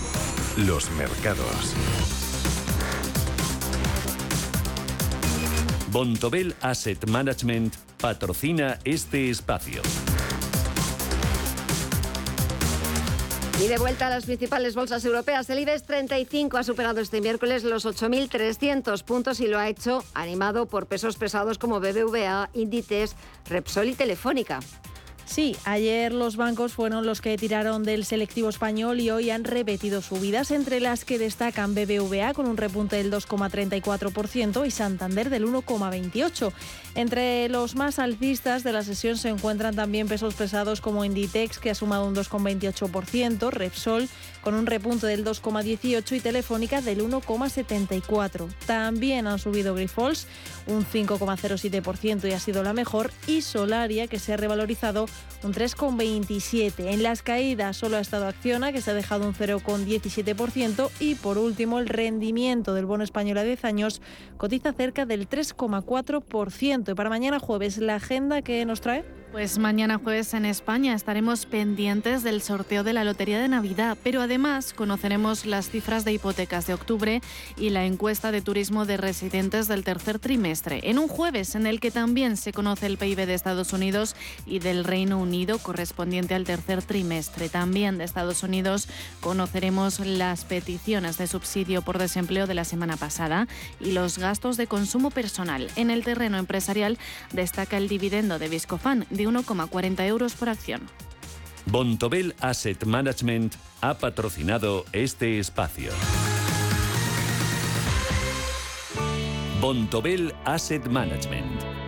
Los mercados. Bontobel Asset Management patrocina este espacio. Y de vuelta a las principales bolsas europeas, el IBEX 35 ha superado este miércoles los 8.300 puntos y lo ha hecho animado por pesos pesados como BBVA, Inditex, Repsol y Telefónica. Sí, ayer los bancos fueron los que tiraron del selectivo español y hoy han repetido subidas, entre las que destacan BBVA con un repunte del 2,34% y Santander del 1,28%. Entre los más alcistas de la sesión se encuentran también pesos pesados como Inditex, que ha sumado un 2,28%, Repsol con un repunte del 2,18% y Telefónica del 1,74%. También han subido Grifols un 5,07% y ha sido la mejor, y Solaria, que se ha revalorizado un 3,27%. En las caídas solo ha estado Acciona, que se ha dejado un 0,17%, y por último el rendimiento del bono español a 10 años cotiza cerca del 3,4%. Y para mañana jueves, la agenda que nos trae. Pues mañana jueves en España estaremos pendientes del sorteo de la Lotería de Navidad, pero además conoceremos las cifras de hipotecas de octubre y la encuesta de turismo de residentes del tercer trimestre. En un jueves en el que también se conoce el PIB de Estados Unidos y del Reino Unido correspondiente al tercer trimestre. También de Estados Unidos conoceremos las peticiones de subsidio por desempleo de la semana pasada y los gastos de consumo personal. En el terreno empresarial destaca el dividendo de Viscofan 1,40 euros por acción. Bontobel Asset Management ha patrocinado este espacio. Bontobel Asset Management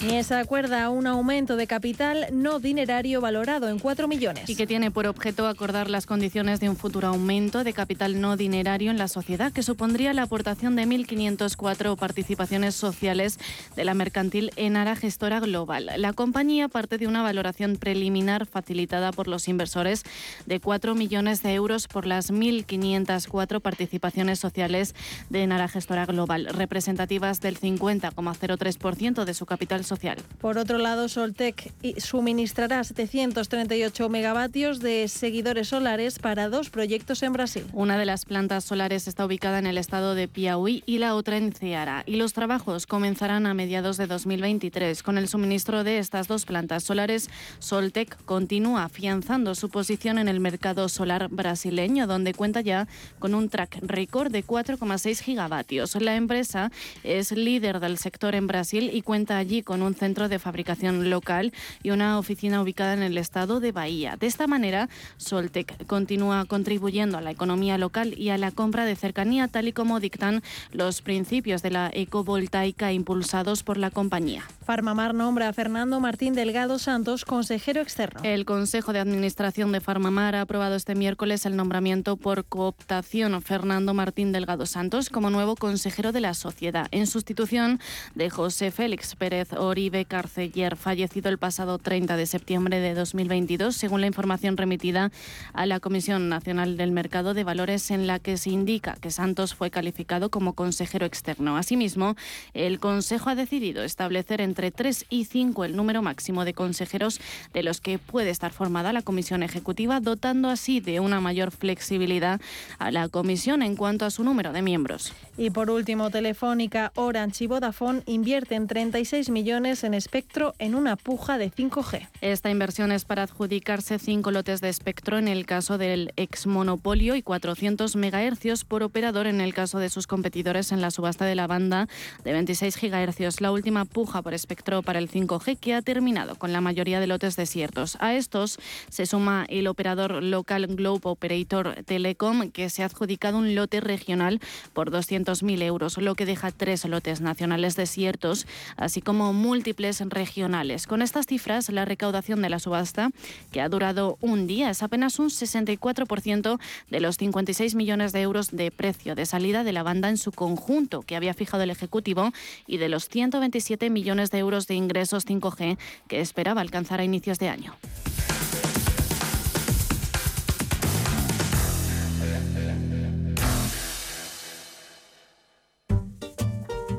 Se acuerda un aumento de capital no dinerario valorado en 4 millones. Y que tiene por objeto acordar las condiciones de un futuro aumento de capital no dinerario en la sociedad, que supondría la aportación de 1.504 participaciones sociales de la mercantil Enara Gestora Global. La compañía parte de una valoración preliminar facilitada por los inversores de 4 millones de euros por las 1.504 participaciones sociales de Enara Gestora Global, representativas del 50,03% de su capital social. Por otro lado, Soltec suministrará 738 megavatios de seguidores solares para dos proyectos en Brasil. Una de las plantas solares está ubicada en el estado de Piauí y la otra en Ceará. Y los trabajos comenzarán a mediados de 2023. Con el suministro de estas dos plantas solares, Soltec continúa afianzando su posición en el mercado solar brasileño, donde cuenta ya con un track record de 4,6 gigavatios. La empresa es líder del sector en Brasil y cuenta allí con un centro de fabricación local y una oficina ubicada en el estado de Bahía. De esta manera, Soltec continúa contribuyendo a la economía local y a la compra de cercanía, tal y como dictan los principios de la ecovoltaica impulsados por la compañía. Farmamar nombra a Fernando Martín Delgado Santos consejero externo. El Consejo de Administración de Farmamar ha aprobado este miércoles el nombramiento por cooptación Fernando Martín Delgado Santos como nuevo consejero de la sociedad, en sustitución de José Félix Pérez Oribe Carceller, fallecido el pasado 30 de septiembre de 2022, según la información remitida a la Comisión Nacional del Mercado de Valores, en la que se indica que Santos fue calificado como consejero externo. Asimismo, el Consejo ha decidido establecer entre 3 y 5 el número máximo de consejeros de los que puede estar formada la Comisión Ejecutiva, dotando así de una mayor flexibilidad a la Comisión en cuanto a su número de miembros. Y por último, Telefónica, Orange y Vodafone invierten 36 millones en espectro en una puja de 5G. Esta inversión es para adjudicarse cinco lotes de espectro en el caso del ex monopolio y 400 megahercios por operador en el caso de sus competidores en la subasta de la banda de 26 gigahercios. La última puja por espectro para el 5G que ha terminado con la mayoría de lotes desiertos. A estos se suma el operador local Globe Operator Telecom que se ha adjudicado un lote regional por 200.000 euros, lo que deja tres lotes nacionales desiertos, así como múltiples regionales. Con estas cifras, la recaudación de la subasta, que ha durado un día, es apenas un 64% de los 56 millones de euros de precio de salida de la banda en su conjunto que había fijado el Ejecutivo y de los 127 millones de euros de ingresos 5G que esperaba alcanzar a inicios de año.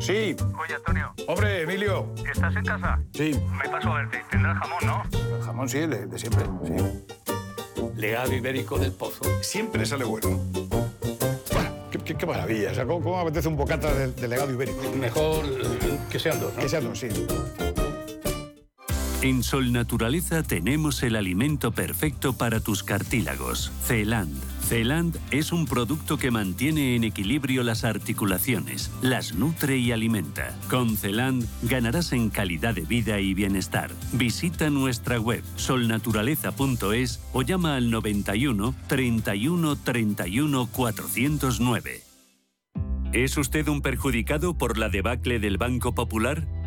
Sí. Oye, Antonio. Hombre, Emilio. ¿Estás en casa? Sí. Me paso a verte. Tendrás jamón, ¿no? El jamón sí, de, de siempre, sí. Legado ibérico del pozo. Siempre sale bueno. Qué, qué- qué maravilla. O sea, ¿cómo, cómo apetece un bocata de, de legado ibérico? Mejor que sean dos, ¿no? Que sean dos, sí. En Sol Naturaleza tenemos el alimento perfecto para tus cartílagos. Celand. Celand es un producto que mantiene en equilibrio las articulaciones, las nutre y alimenta. Con Celand ganarás en calidad de vida y bienestar. Visita nuestra web solnaturaleza.es o llama al 91 31 31 409. ¿Es usted un perjudicado por la debacle del Banco Popular?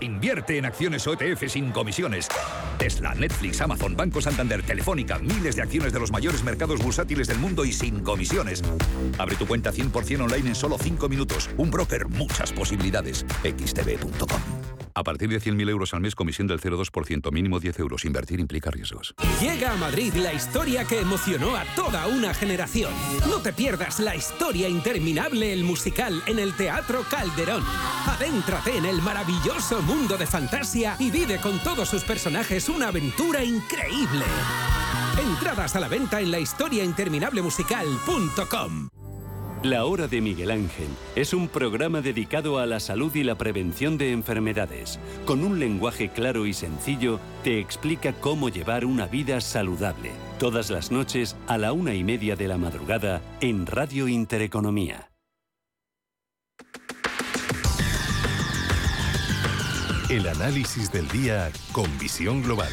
Invierte en acciones OETF sin comisiones. Tesla, Netflix, Amazon, Banco Santander, Telefónica, miles de acciones de los mayores mercados bursátiles del mundo y sin comisiones. Abre tu cuenta 100% online en solo 5 minutos. Un broker, muchas posibilidades. xtb.com. A partir de 100.000 euros al mes, comisión del 0,2%, mínimo 10 euros. Invertir implica riesgos. Llega a Madrid la historia que emocionó a toda una generación. No te pierdas la historia interminable, el musical, en el Teatro Calderón. Adéntrate en el maravilloso mundo de fantasía y vive con todos sus personajes una aventura increíble. Entradas a la venta en la historiainterminablemusical.com. La Hora de Miguel Ángel es un programa dedicado a la salud y la prevención de enfermedades. Con un lenguaje claro y sencillo, te explica cómo llevar una vida saludable. Todas las noches a la una y media de la madrugada en Radio Intereconomía. El análisis del día con visión global.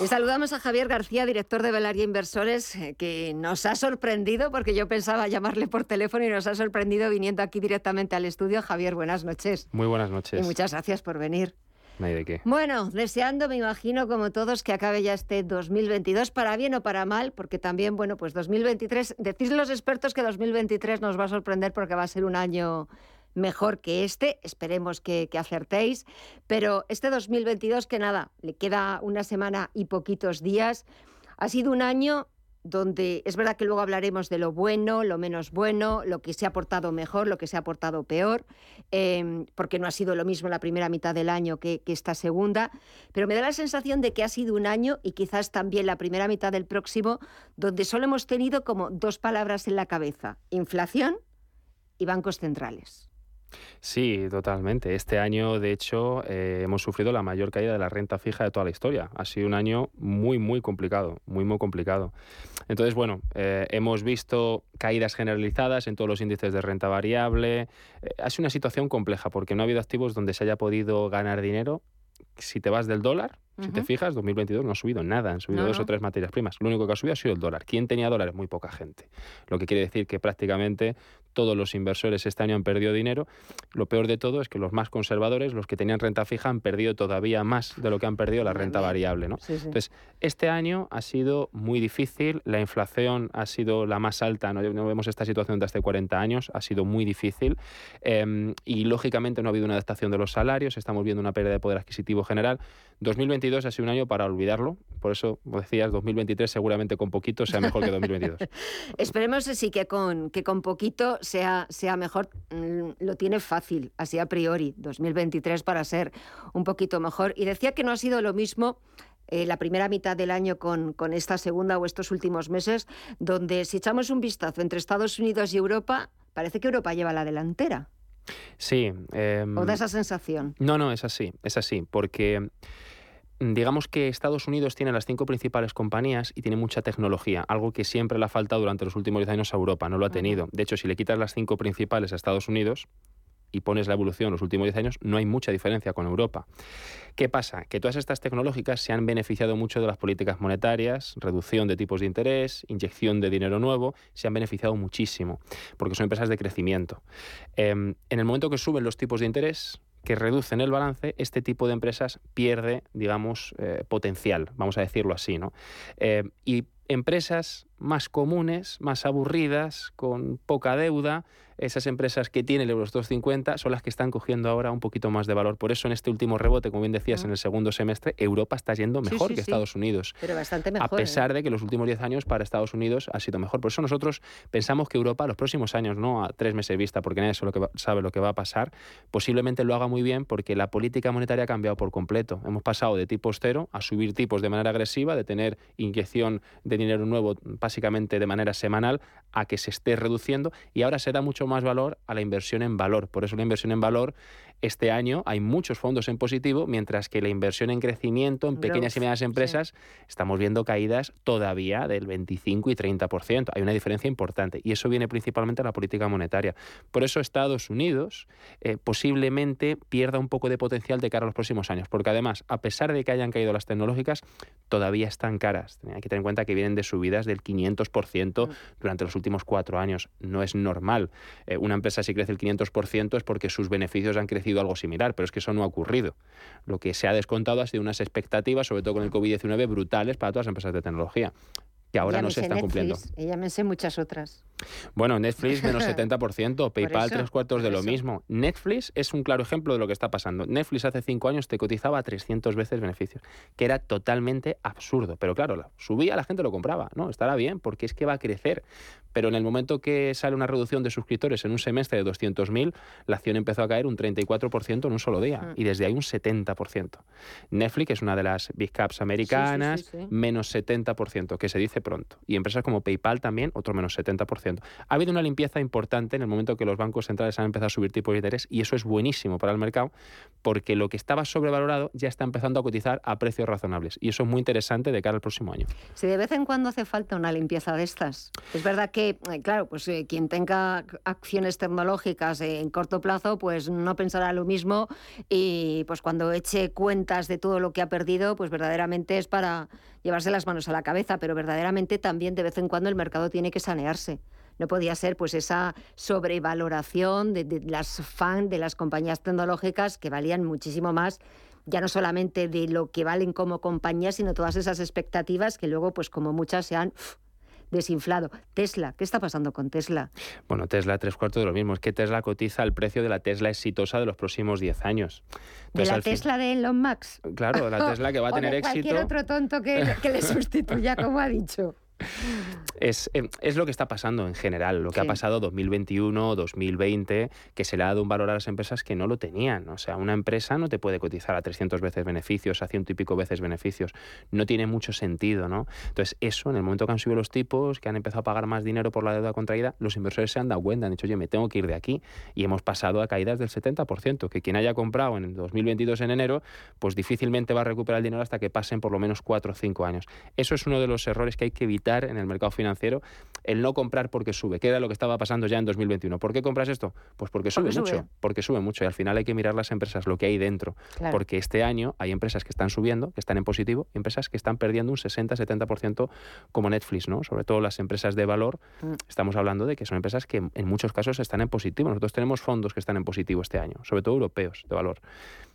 Y saludamos a Javier García, director de Velaria Inversores, eh, que nos ha sorprendido porque yo pensaba llamarle por teléfono y nos ha sorprendido viniendo aquí directamente al estudio. Javier, buenas noches. Muy buenas noches. Y muchas gracias por venir. No hay de qué. Bueno, deseando, me imagino, como todos, que acabe ya este 2022, para bien o para mal, porque también, bueno, pues 2023, decís los expertos que 2023 nos va a sorprender porque va a ser un año mejor que este, esperemos que, acertéis, pero este 2022 que nada, le queda una semana y poquitos días, ha sido un año donde es verdad que luego hablaremos de lo bueno, lo menos bueno, lo que se ha portado mejor, lo que se ha portado peor, eh, porque no ha sido lo mismo la primera mitad del año que, que esta segunda, pero me da la sensación de que ha sido un año y quizás también la primera mitad del próximo, donde solo hemos tenido como dos palabras en la cabeza, inflación y bancos centrales. Sí, totalmente. Este año, de hecho, eh, hemos sufrido la mayor caída de la renta fija de toda la historia. Ha sido un año muy, muy complicado, muy, muy complicado. Entonces, bueno, eh, hemos visto caídas generalizadas en todos los índices de renta variable. Eh, ha sido una situación compleja porque no ha habido activos donde se haya podido ganar dinero. Si te vas del dólar, si te fijas, 2022 no ha subido nada, han subido No, dos no. o tres materias primas. Lo único que ha subido ha sido el dólar. ¿Quién tenía dólares? Muy poca gente. Lo que quiere decir que prácticamente todos los inversores este año han perdido dinero. Lo peor de todo es que los más conservadores, los que tenían renta fija, han perdido todavía más de lo que han perdido la renta variable. ¿no? Sí, sí. Entonces, este año ha sido muy difícil, la inflación ha sido la más alta, no, no vemos esta situación de hace 40 años, ha sido muy difícil eh, y lógicamente no ha habido una adaptación de los salarios, estamos viendo una pérdida de poder adquisitivo general. 2022 ha sido un año para olvidarlo, por eso decías, 2023 seguramente con poquito sea mejor que 2022. Esperemos sí que con, que con poquito sea, sea mejor. Mm, Lo tiene fácil, así a priori, 2023 para ser un poquito mejor. Y decía que no ha sido lo mismo eh, la primera mitad del año con, con esta segunda o estos últimos meses, donde si echamos un vistazo entre Estados Unidos y Europa, parece que Europa lleva la delantera. Sí. eh, ¿O da esa sensación? No, no, es así, es así, porque mm, digamos que Estados Unidos tiene las cinco principales compañías y tiene mucha tecnología, algo que siempre le ha faltado durante los últimos 10 años a Europa, no lo ha tenido. De hecho, si le quitas las cinco principales a Estados Unidos y pones la evolución los últimos 10 años, no hay mucha diferencia con Europa. ¿Qué pasa? Que todas estas tecnológicas se han beneficiado mucho de las políticas monetarias, reducción de tipos de interés, inyección de dinero nuevo, se han beneficiado muchísimo, porque son empresas de crecimiento. Eh, en el momento que suben los tipos de interés, que reducen el balance, este tipo de empresas pierde, digamos, eh, potencial, vamos a decirlo así, ¿no? Eh, y empresas más comunes, más aburridas, con poca deuda, esas empresas que tienen el Euros 250 son las que están cogiendo ahora un poquito más de valor. Por eso en este último rebote, como bien decías, en el segundo semestre, Europa está yendo mejor sí, que sí. Estados Unidos. Pero bastante mejor. A pesar ¿eh? de que los últimos 10 años para Estados Unidos ha sido mejor. Por eso nosotros pensamos que Europa los próximos años, no a tres meses vista, porque nadie sabe lo que va- sabe lo que va a pasar, posiblemente lo haga muy bien porque la política monetaria ha cambiado por completo. Hemos pasado de tipos cero a subir tipos de manera agresiva, de tener inyección de dinero nuevo básicamente de manera semanal a que se esté reduciendo y ahora se da mucho más valor a la inversión en valor. Por eso la inversión en valor este año hay muchos fondos en positivo, mientras que la inversión en crecimiento en pequeñas y medianas empresas estamos viendo caídas todavía del 25 y 30%. Hay una diferencia importante y eso viene principalmente de la política monetaria. Por eso Estados Unidos eh, posiblemente pierda un poco de potencial de cara a los próximos años, porque además, a pesar de que hayan caído las tecnológicas, todavía están caras. Hay que tener en cuenta que vienen de subidas del 500% mm. durante los últimos cuatro años. No es normal. Eh, una empresa si crece el 500% es porque sus beneficios han crecido algo similar, pero es que eso no ha ocurrido. Lo que se ha descontado ha sido unas expectativas, sobre todo con el COVID-19, brutales para todas las empresas de tecnología que ahora no se están cumpliendo. Y llámense muchas otras. Bueno, Netflix menos 70%, PayPal tres cuartos de lo mismo. Netflix es un claro ejemplo de lo que está pasando. Netflix hace cinco años te cotizaba 300 veces beneficios, que era totalmente absurdo. Pero claro, subía, la gente lo compraba, ¿no? Estará bien, porque es que va a crecer. Pero en el momento que sale una reducción de suscriptores en un semestre de 200.000, la acción empezó a caer un 34% en un solo día. Y desde ahí un 70%. Netflix es una de las big caps americanas, menos 70%, que se dice pronto. Y empresas como PayPal también, otro menos 70%. Ha habido una limpieza importante en el momento que los bancos centrales han empezado a subir tipos de interés y eso es buenísimo para el mercado porque lo que estaba sobrevalorado ya está empezando a cotizar a precios razonables y eso es muy interesante de cara al próximo año. Si de vez en cuando hace falta una limpieza de estas, es verdad que, eh, claro, pues eh, quien tenga acciones tecnológicas en corto plazo, pues no pensará lo mismo y pues cuando eche cuentas de todo lo que ha perdido, pues verdaderamente es para llevarse las manos a la cabeza, pero verdaderamente también de vez en cuando el mercado tiene que sanearse. No podía ser pues esa sobrevaloración de, las fan de las compañías tecnológicas que valían muchísimo más ya no solamente de lo que valen como compañías, sino todas esas expectativas que luego, pues como muchas, se han desinflado. Tesla, ¿qué está pasando con Tesla? Bueno, Tesla, tres cuartos de lo mismo. Es que Tesla cotiza el precio de la Tesla exitosa de los próximos 10 años. ¿De la Tesla de Elon Musk? Claro, la Tesla que va a tener éxito. Cualquier otro tonto que, que le sustituya, como ha dicho. Es, em, es, lo que está pasando en general, lo que ha pasado 2021, 2020, que se le ha dado un valor a las empresas que no lo tenían. O sea, una empresa no te puede cotizar a 300 veces beneficios, a ciento y pico veces beneficios. No tiene mucho sentido, ¿no? Entonces, eso, en el momento que han subido los tipos, que han empezado a pagar más dinero por la deuda contraída, los inversores se han dado cuenta, han dicho, oye, me tengo que ir de aquí. Y hemos pasado a caídas del 70%, que quien haya comprado en el 2022 en enero, pues difícilmente va a recuperar el dinero hasta que pasen por lo menos 4 o 5 años. Eso es uno de los errores que hay que evitar en el mercado financiero el no comprar porque sube, que era lo que estaba pasando ya en 2021. ¿Por qué compras esto? Pues porque sube mucho, porque sube mucho y al final hay que mirar las empresas, lo que hay dentro, porque este año hay empresas que están subiendo, que están en positivo, y empresas que están perdiendo un 60-70% como Netflix, ¿no? Sobre todo las empresas de valor, mm. estamos hablando de que son empresas que en muchos casos están en positivo. Nosotros tenemos fondos que están en positivo este año, sobre todo europeos de valor.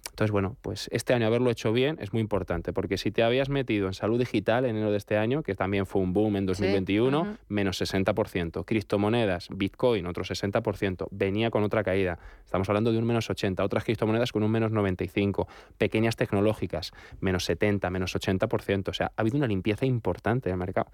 Entonces, bueno, pues este año haberlo hecho bien es muy importante, porque si te habías metido en salud digital en enero de este año, que también fue un boom en 2021, menos 60%. Criptomonedas, Bitcoin, otro 60%. Venía con otra caída. Estamos hablando de un menos 80. Otras criptomonedas con un menos 95. Pequeñas tecnológicas, menos 70, menos 80%. O sea, ha habido una limpieza importante del mercado.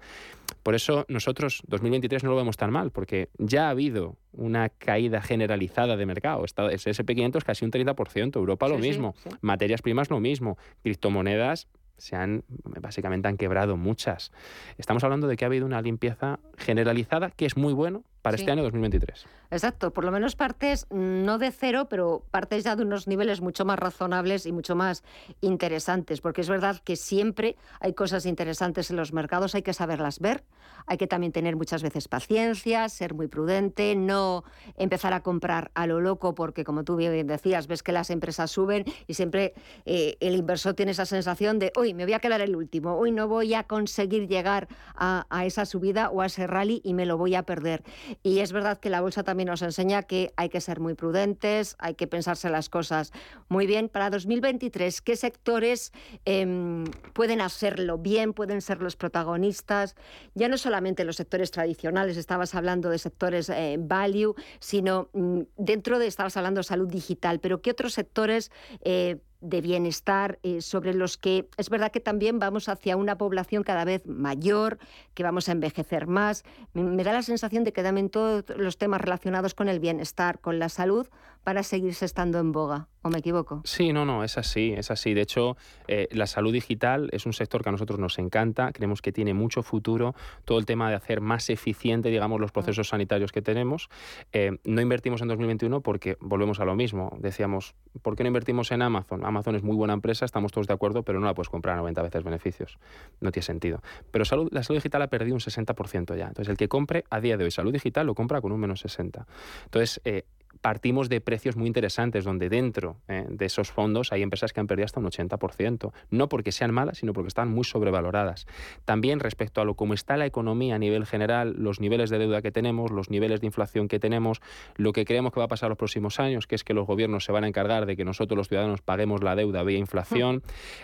Por eso nosotros 2023 no lo vemos tan mal, porque ya ha habido una caída generalizada de mercado. El SP500 es casi un 30%, Europa lo mismo, materias primas lo mismo, criptomonedas se han básicamente han quebrado muchas. Estamos hablando de que ha habido una limpieza generalizada que es muy bueno para este año 2023. Exacto, por lo menos partes no de cero, pero partes ya de unos niveles mucho más razonables y mucho más interesantes, porque es verdad que siempre hay cosas interesantes en los mercados, hay que saberlas ver, hay que también tener muchas veces paciencia, ser muy prudente, no empezar a comprar a lo loco, porque como tú bien decías, ves que las empresas suben y siempre eh, el inversor tiene esa sensación de, uy, me voy a quedar el último, uy, no voy a conseguir llegar a, a esa subida o a ese rally y me lo voy a perder. Y es verdad que la bolsa también nos enseña que hay que ser muy prudentes, hay que pensarse las cosas muy bien. Para 2023, ¿qué sectores em, pueden hacerlo bien, pueden ser los protagonistas? Ya no solamente los sectores tradicionales, estabas hablando de sectores eh, value, sino mm, dentro de, estabas hablando de salud digital, pero ¿qué otros sectores eh, de bienestar, eh, sobre los que es verdad que también vamos hacia una población cada vez mayor, que vamos a envejecer más. Me, da la sensación de que también todos los temas relacionados con el bienestar, con la salud, para seguirse estando en boga. ¿O me equivoco? Sí, no, no, es así, es así. De hecho, eh, la salud digital es un sector que a nosotros nos encanta, creemos que tiene mucho futuro, todo el tema de hacer más eficiente, digamos, los procesos sanitarios que tenemos. Eh, no invertimos en 2021 porque volvemos a lo mismo. Decíamos, ¿por qué no invertimos en Amazon? Amazon es muy buena empresa, estamos todos de acuerdo, pero no la puedes comprar a 90 veces beneficios. No tiene sentido. Pero salud, la salud digital ha perdido un 60% ya. Entonces, el que compre a día de hoy salud digital lo compra con un menos 60. Entonces, eh, partimos de precios muy interesantes, donde dentro eh, de esos fondos hay empresas que han perdido hasta un 80%, no porque sean malas, sino porque están muy sobrevaloradas. También respecto a lo cómo está la economía a nivel general, los niveles de deuda que tenemos, los niveles de inflación que tenemos, lo que creemos que va a pasar los próximos años, que es que los gobiernos se van a encargar de que nosotros los ciudadanos paguemos la deuda vía inflación,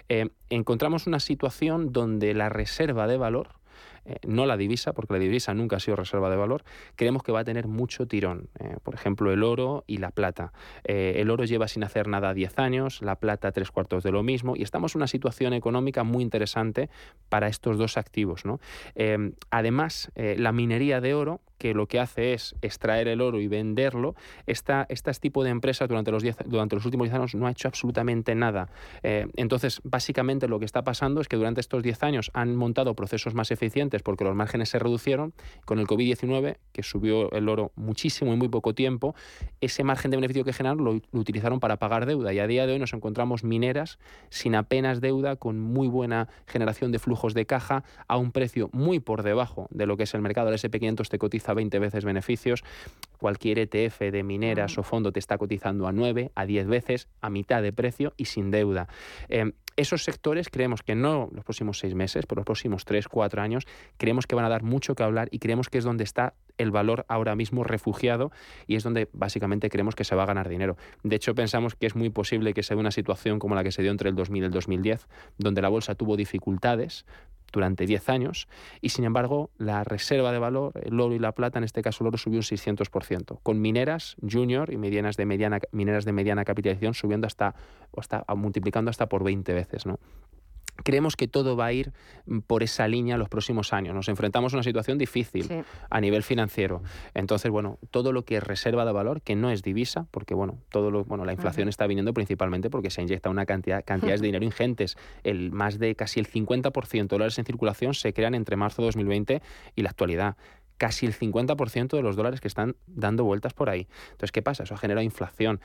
eh, encontramos una situación donde la reserva de valor, eh, no la divisa, porque la divisa nunca ha sido reserva de valor, creemos que va a tener mucho tirón. Eh, por ejemplo, el oro y la plata. Eh, el oro lleva sin hacer nada 10 años, la plata tres cuartos de lo mismo, y estamos en una situación económica muy interesante para estos dos activos. además, la minería de oro, que lo que hace es extraer el oro y venderlo, esta, este tipo de empresas durante los, durante los últimos 10 años no ha hecho absolutamente nada. entonces, básicamente lo que está pasando es que durante estos 10 años han montado procesos más eficientes porque los márgenes se reducieron. Con el COVID-19, que subió el oro muchísimo en muy poco tiempo, ese margen de beneficio que generaron lo, utilizaron para pagar deuda. Y a día de hoy nos encontramos mineras sin apenas deuda, con muy buena generación de flujos de caja, a un precio muy por debajo de lo que es el mercado. El SP500 te cotiza 20 veces beneficios. Cualquier ETF de mineras o fondo te está cotizando a 9, a 10 veces, a mitad de precio y sin deuda. Eh, esos sectores creemos que no los próximos seis meses, pero los próximos tres, cuatro años, creemos que van a dar mucho que hablar y creemos que es donde está el valor ahora mismo refugiado y es donde básicamente creemos que se va a ganar dinero. De hecho, pensamos que es muy posible que sea una situación como la que se dio entre el 2000 y el 2010, donde la bolsa tuvo dificultades, durante 10 años y sin embargo la reserva de valor, el oro y la plata, en este caso el oro subió un 600%, con mineras junior y medianas de mediana, mineras de mediana capitalización subiendo hasta, hasta multiplicando hasta por 20 veces. ¿no? Creemos que todo va a ir mm, por esa línea los próximos años. Nos enfrentamos a una situación difícil a nivel financiero. Entonces, bueno, todo lo que es reserva de valor, que no es divisa, porque bueno, todo lo, bueno, la inflación está viniendo principalmente porque se inyecta una cantidad cantidades de dinero ingentes. El más de casi el 50% de dólares en circulación se crean entre marzo de 2020 y la actualidad casi el 50% de los dólares que están dando vueltas por ahí. Entonces, ¿qué pasa? Eso genera inflación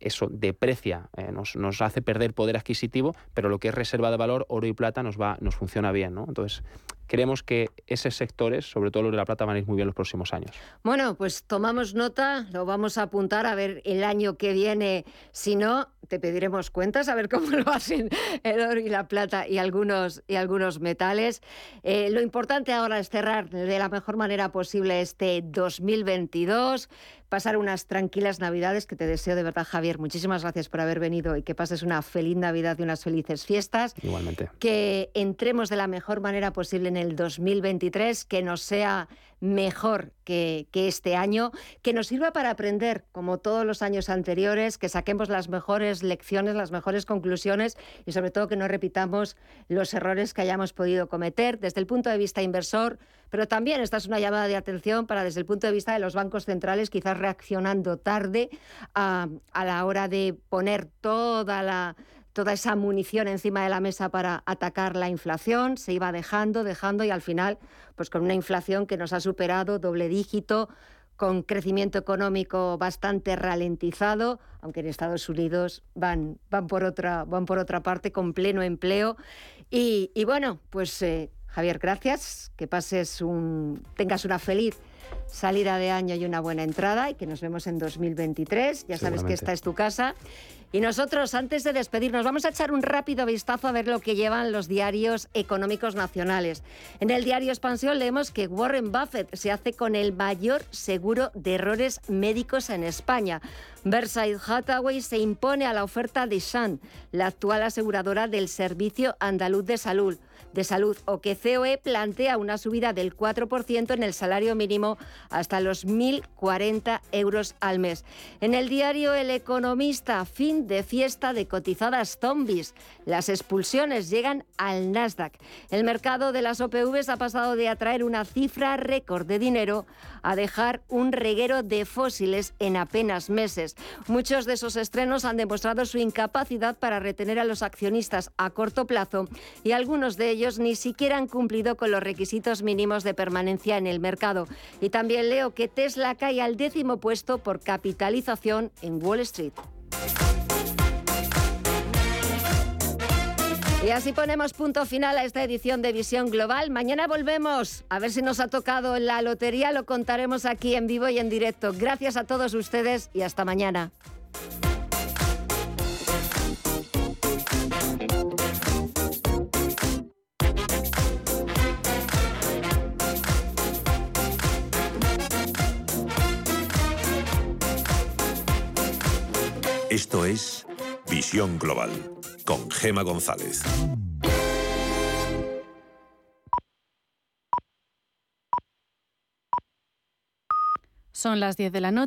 eso deprecia, eh, nos, nos, hace perder poder adquisitivo, pero lo que es reserva de valor, oro y plata, nos va, nos funciona bien, ¿no? Entonces, creemos que esos sectores, sobre todo los de la plata, van a ir muy bien los próximos años. Bueno, pues tomamos nota, lo vamos a apuntar a ver el año que viene. Si no, te pediremos cuentas a ver cómo lo hacen el oro y la plata y algunos, y algunos metales. Eh, lo importante ahora es cerrar de la mejor manera posible este 2022 pasar unas tranquilas Navidades, que te deseo de verdad, Javier. Muchísimas gracias por haber venido y que pases una feliz Navidad y unas felices fiestas. Igualmente. Que entremos de la mejor manera posible en el 2023, que nos sea mejor que, este año, que nos sirva para aprender, como todos los años anteriores, que saquemos las mejores lecciones, las mejores conclusiones y sobre todo que no repitamos los errores que hayamos podido cometer desde el punto de vista inversor, pero también esta es una llamada de atención para desde el punto de vista de los bancos centrales, quizás reaccionando tarde a la hora de poner toda la toda esa munición encima de la mesa para atacar la inflación, se iba dejando, dejando y al final, pues con una inflación que nos ha superado doble dígito, con crecimiento económico bastante ralentizado, aunque en Estados Unidos van, van, por, otra, van por otra parte con pleno empleo. Y, bueno, pues eh, Javier, gracias, que pases un, tengas una feliz salida de año y una buena entrada y que nos vemos en 2023. Ya sabes que esta es tu casa. Y nosotros, antes de despedirnos, vamos a echar un rápido vistazo a ver lo que llevan los diarios económicos nacionales. En el diario Expansión leemos que Warren Buffett se hace con el mayor seguro de errores médicos en España. Versailles Hathaway se impone a la oferta de Shan, la actual aseguradora del Servicio Andaluz de Salud de Salud o que COE plantea una subida del 4% en el salario mínimo hasta los 1.040 euros al mes. En el diario El Economista, fin de fiesta de cotizadas zombies. Las expulsiones llegan al Nasdaq. El mercado de las OPVs ha pasado de atraer una cifra récord de dinero a dejar un reguero de fósiles en apenas meses. Muchos de esos estrenos han demostrado su incapacidad para retener a los accionistas a corto plazo y algunos de ellos ni siquiera han cumplido con los requisitos mínimos de permanencia en el mercado. Y también leo que Tesla cae al décimo puesto por capitalización en Wall Street. Y así ponemos punto final a esta edición de Visión Global. Mañana volvemos. A ver si nos ha tocado la lotería. Lo contaremos aquí en vivo y en directo. Gracias a todos ustedes y hasta mañana. Esto es Visión Global con Gema González. Son las 10 de la noche.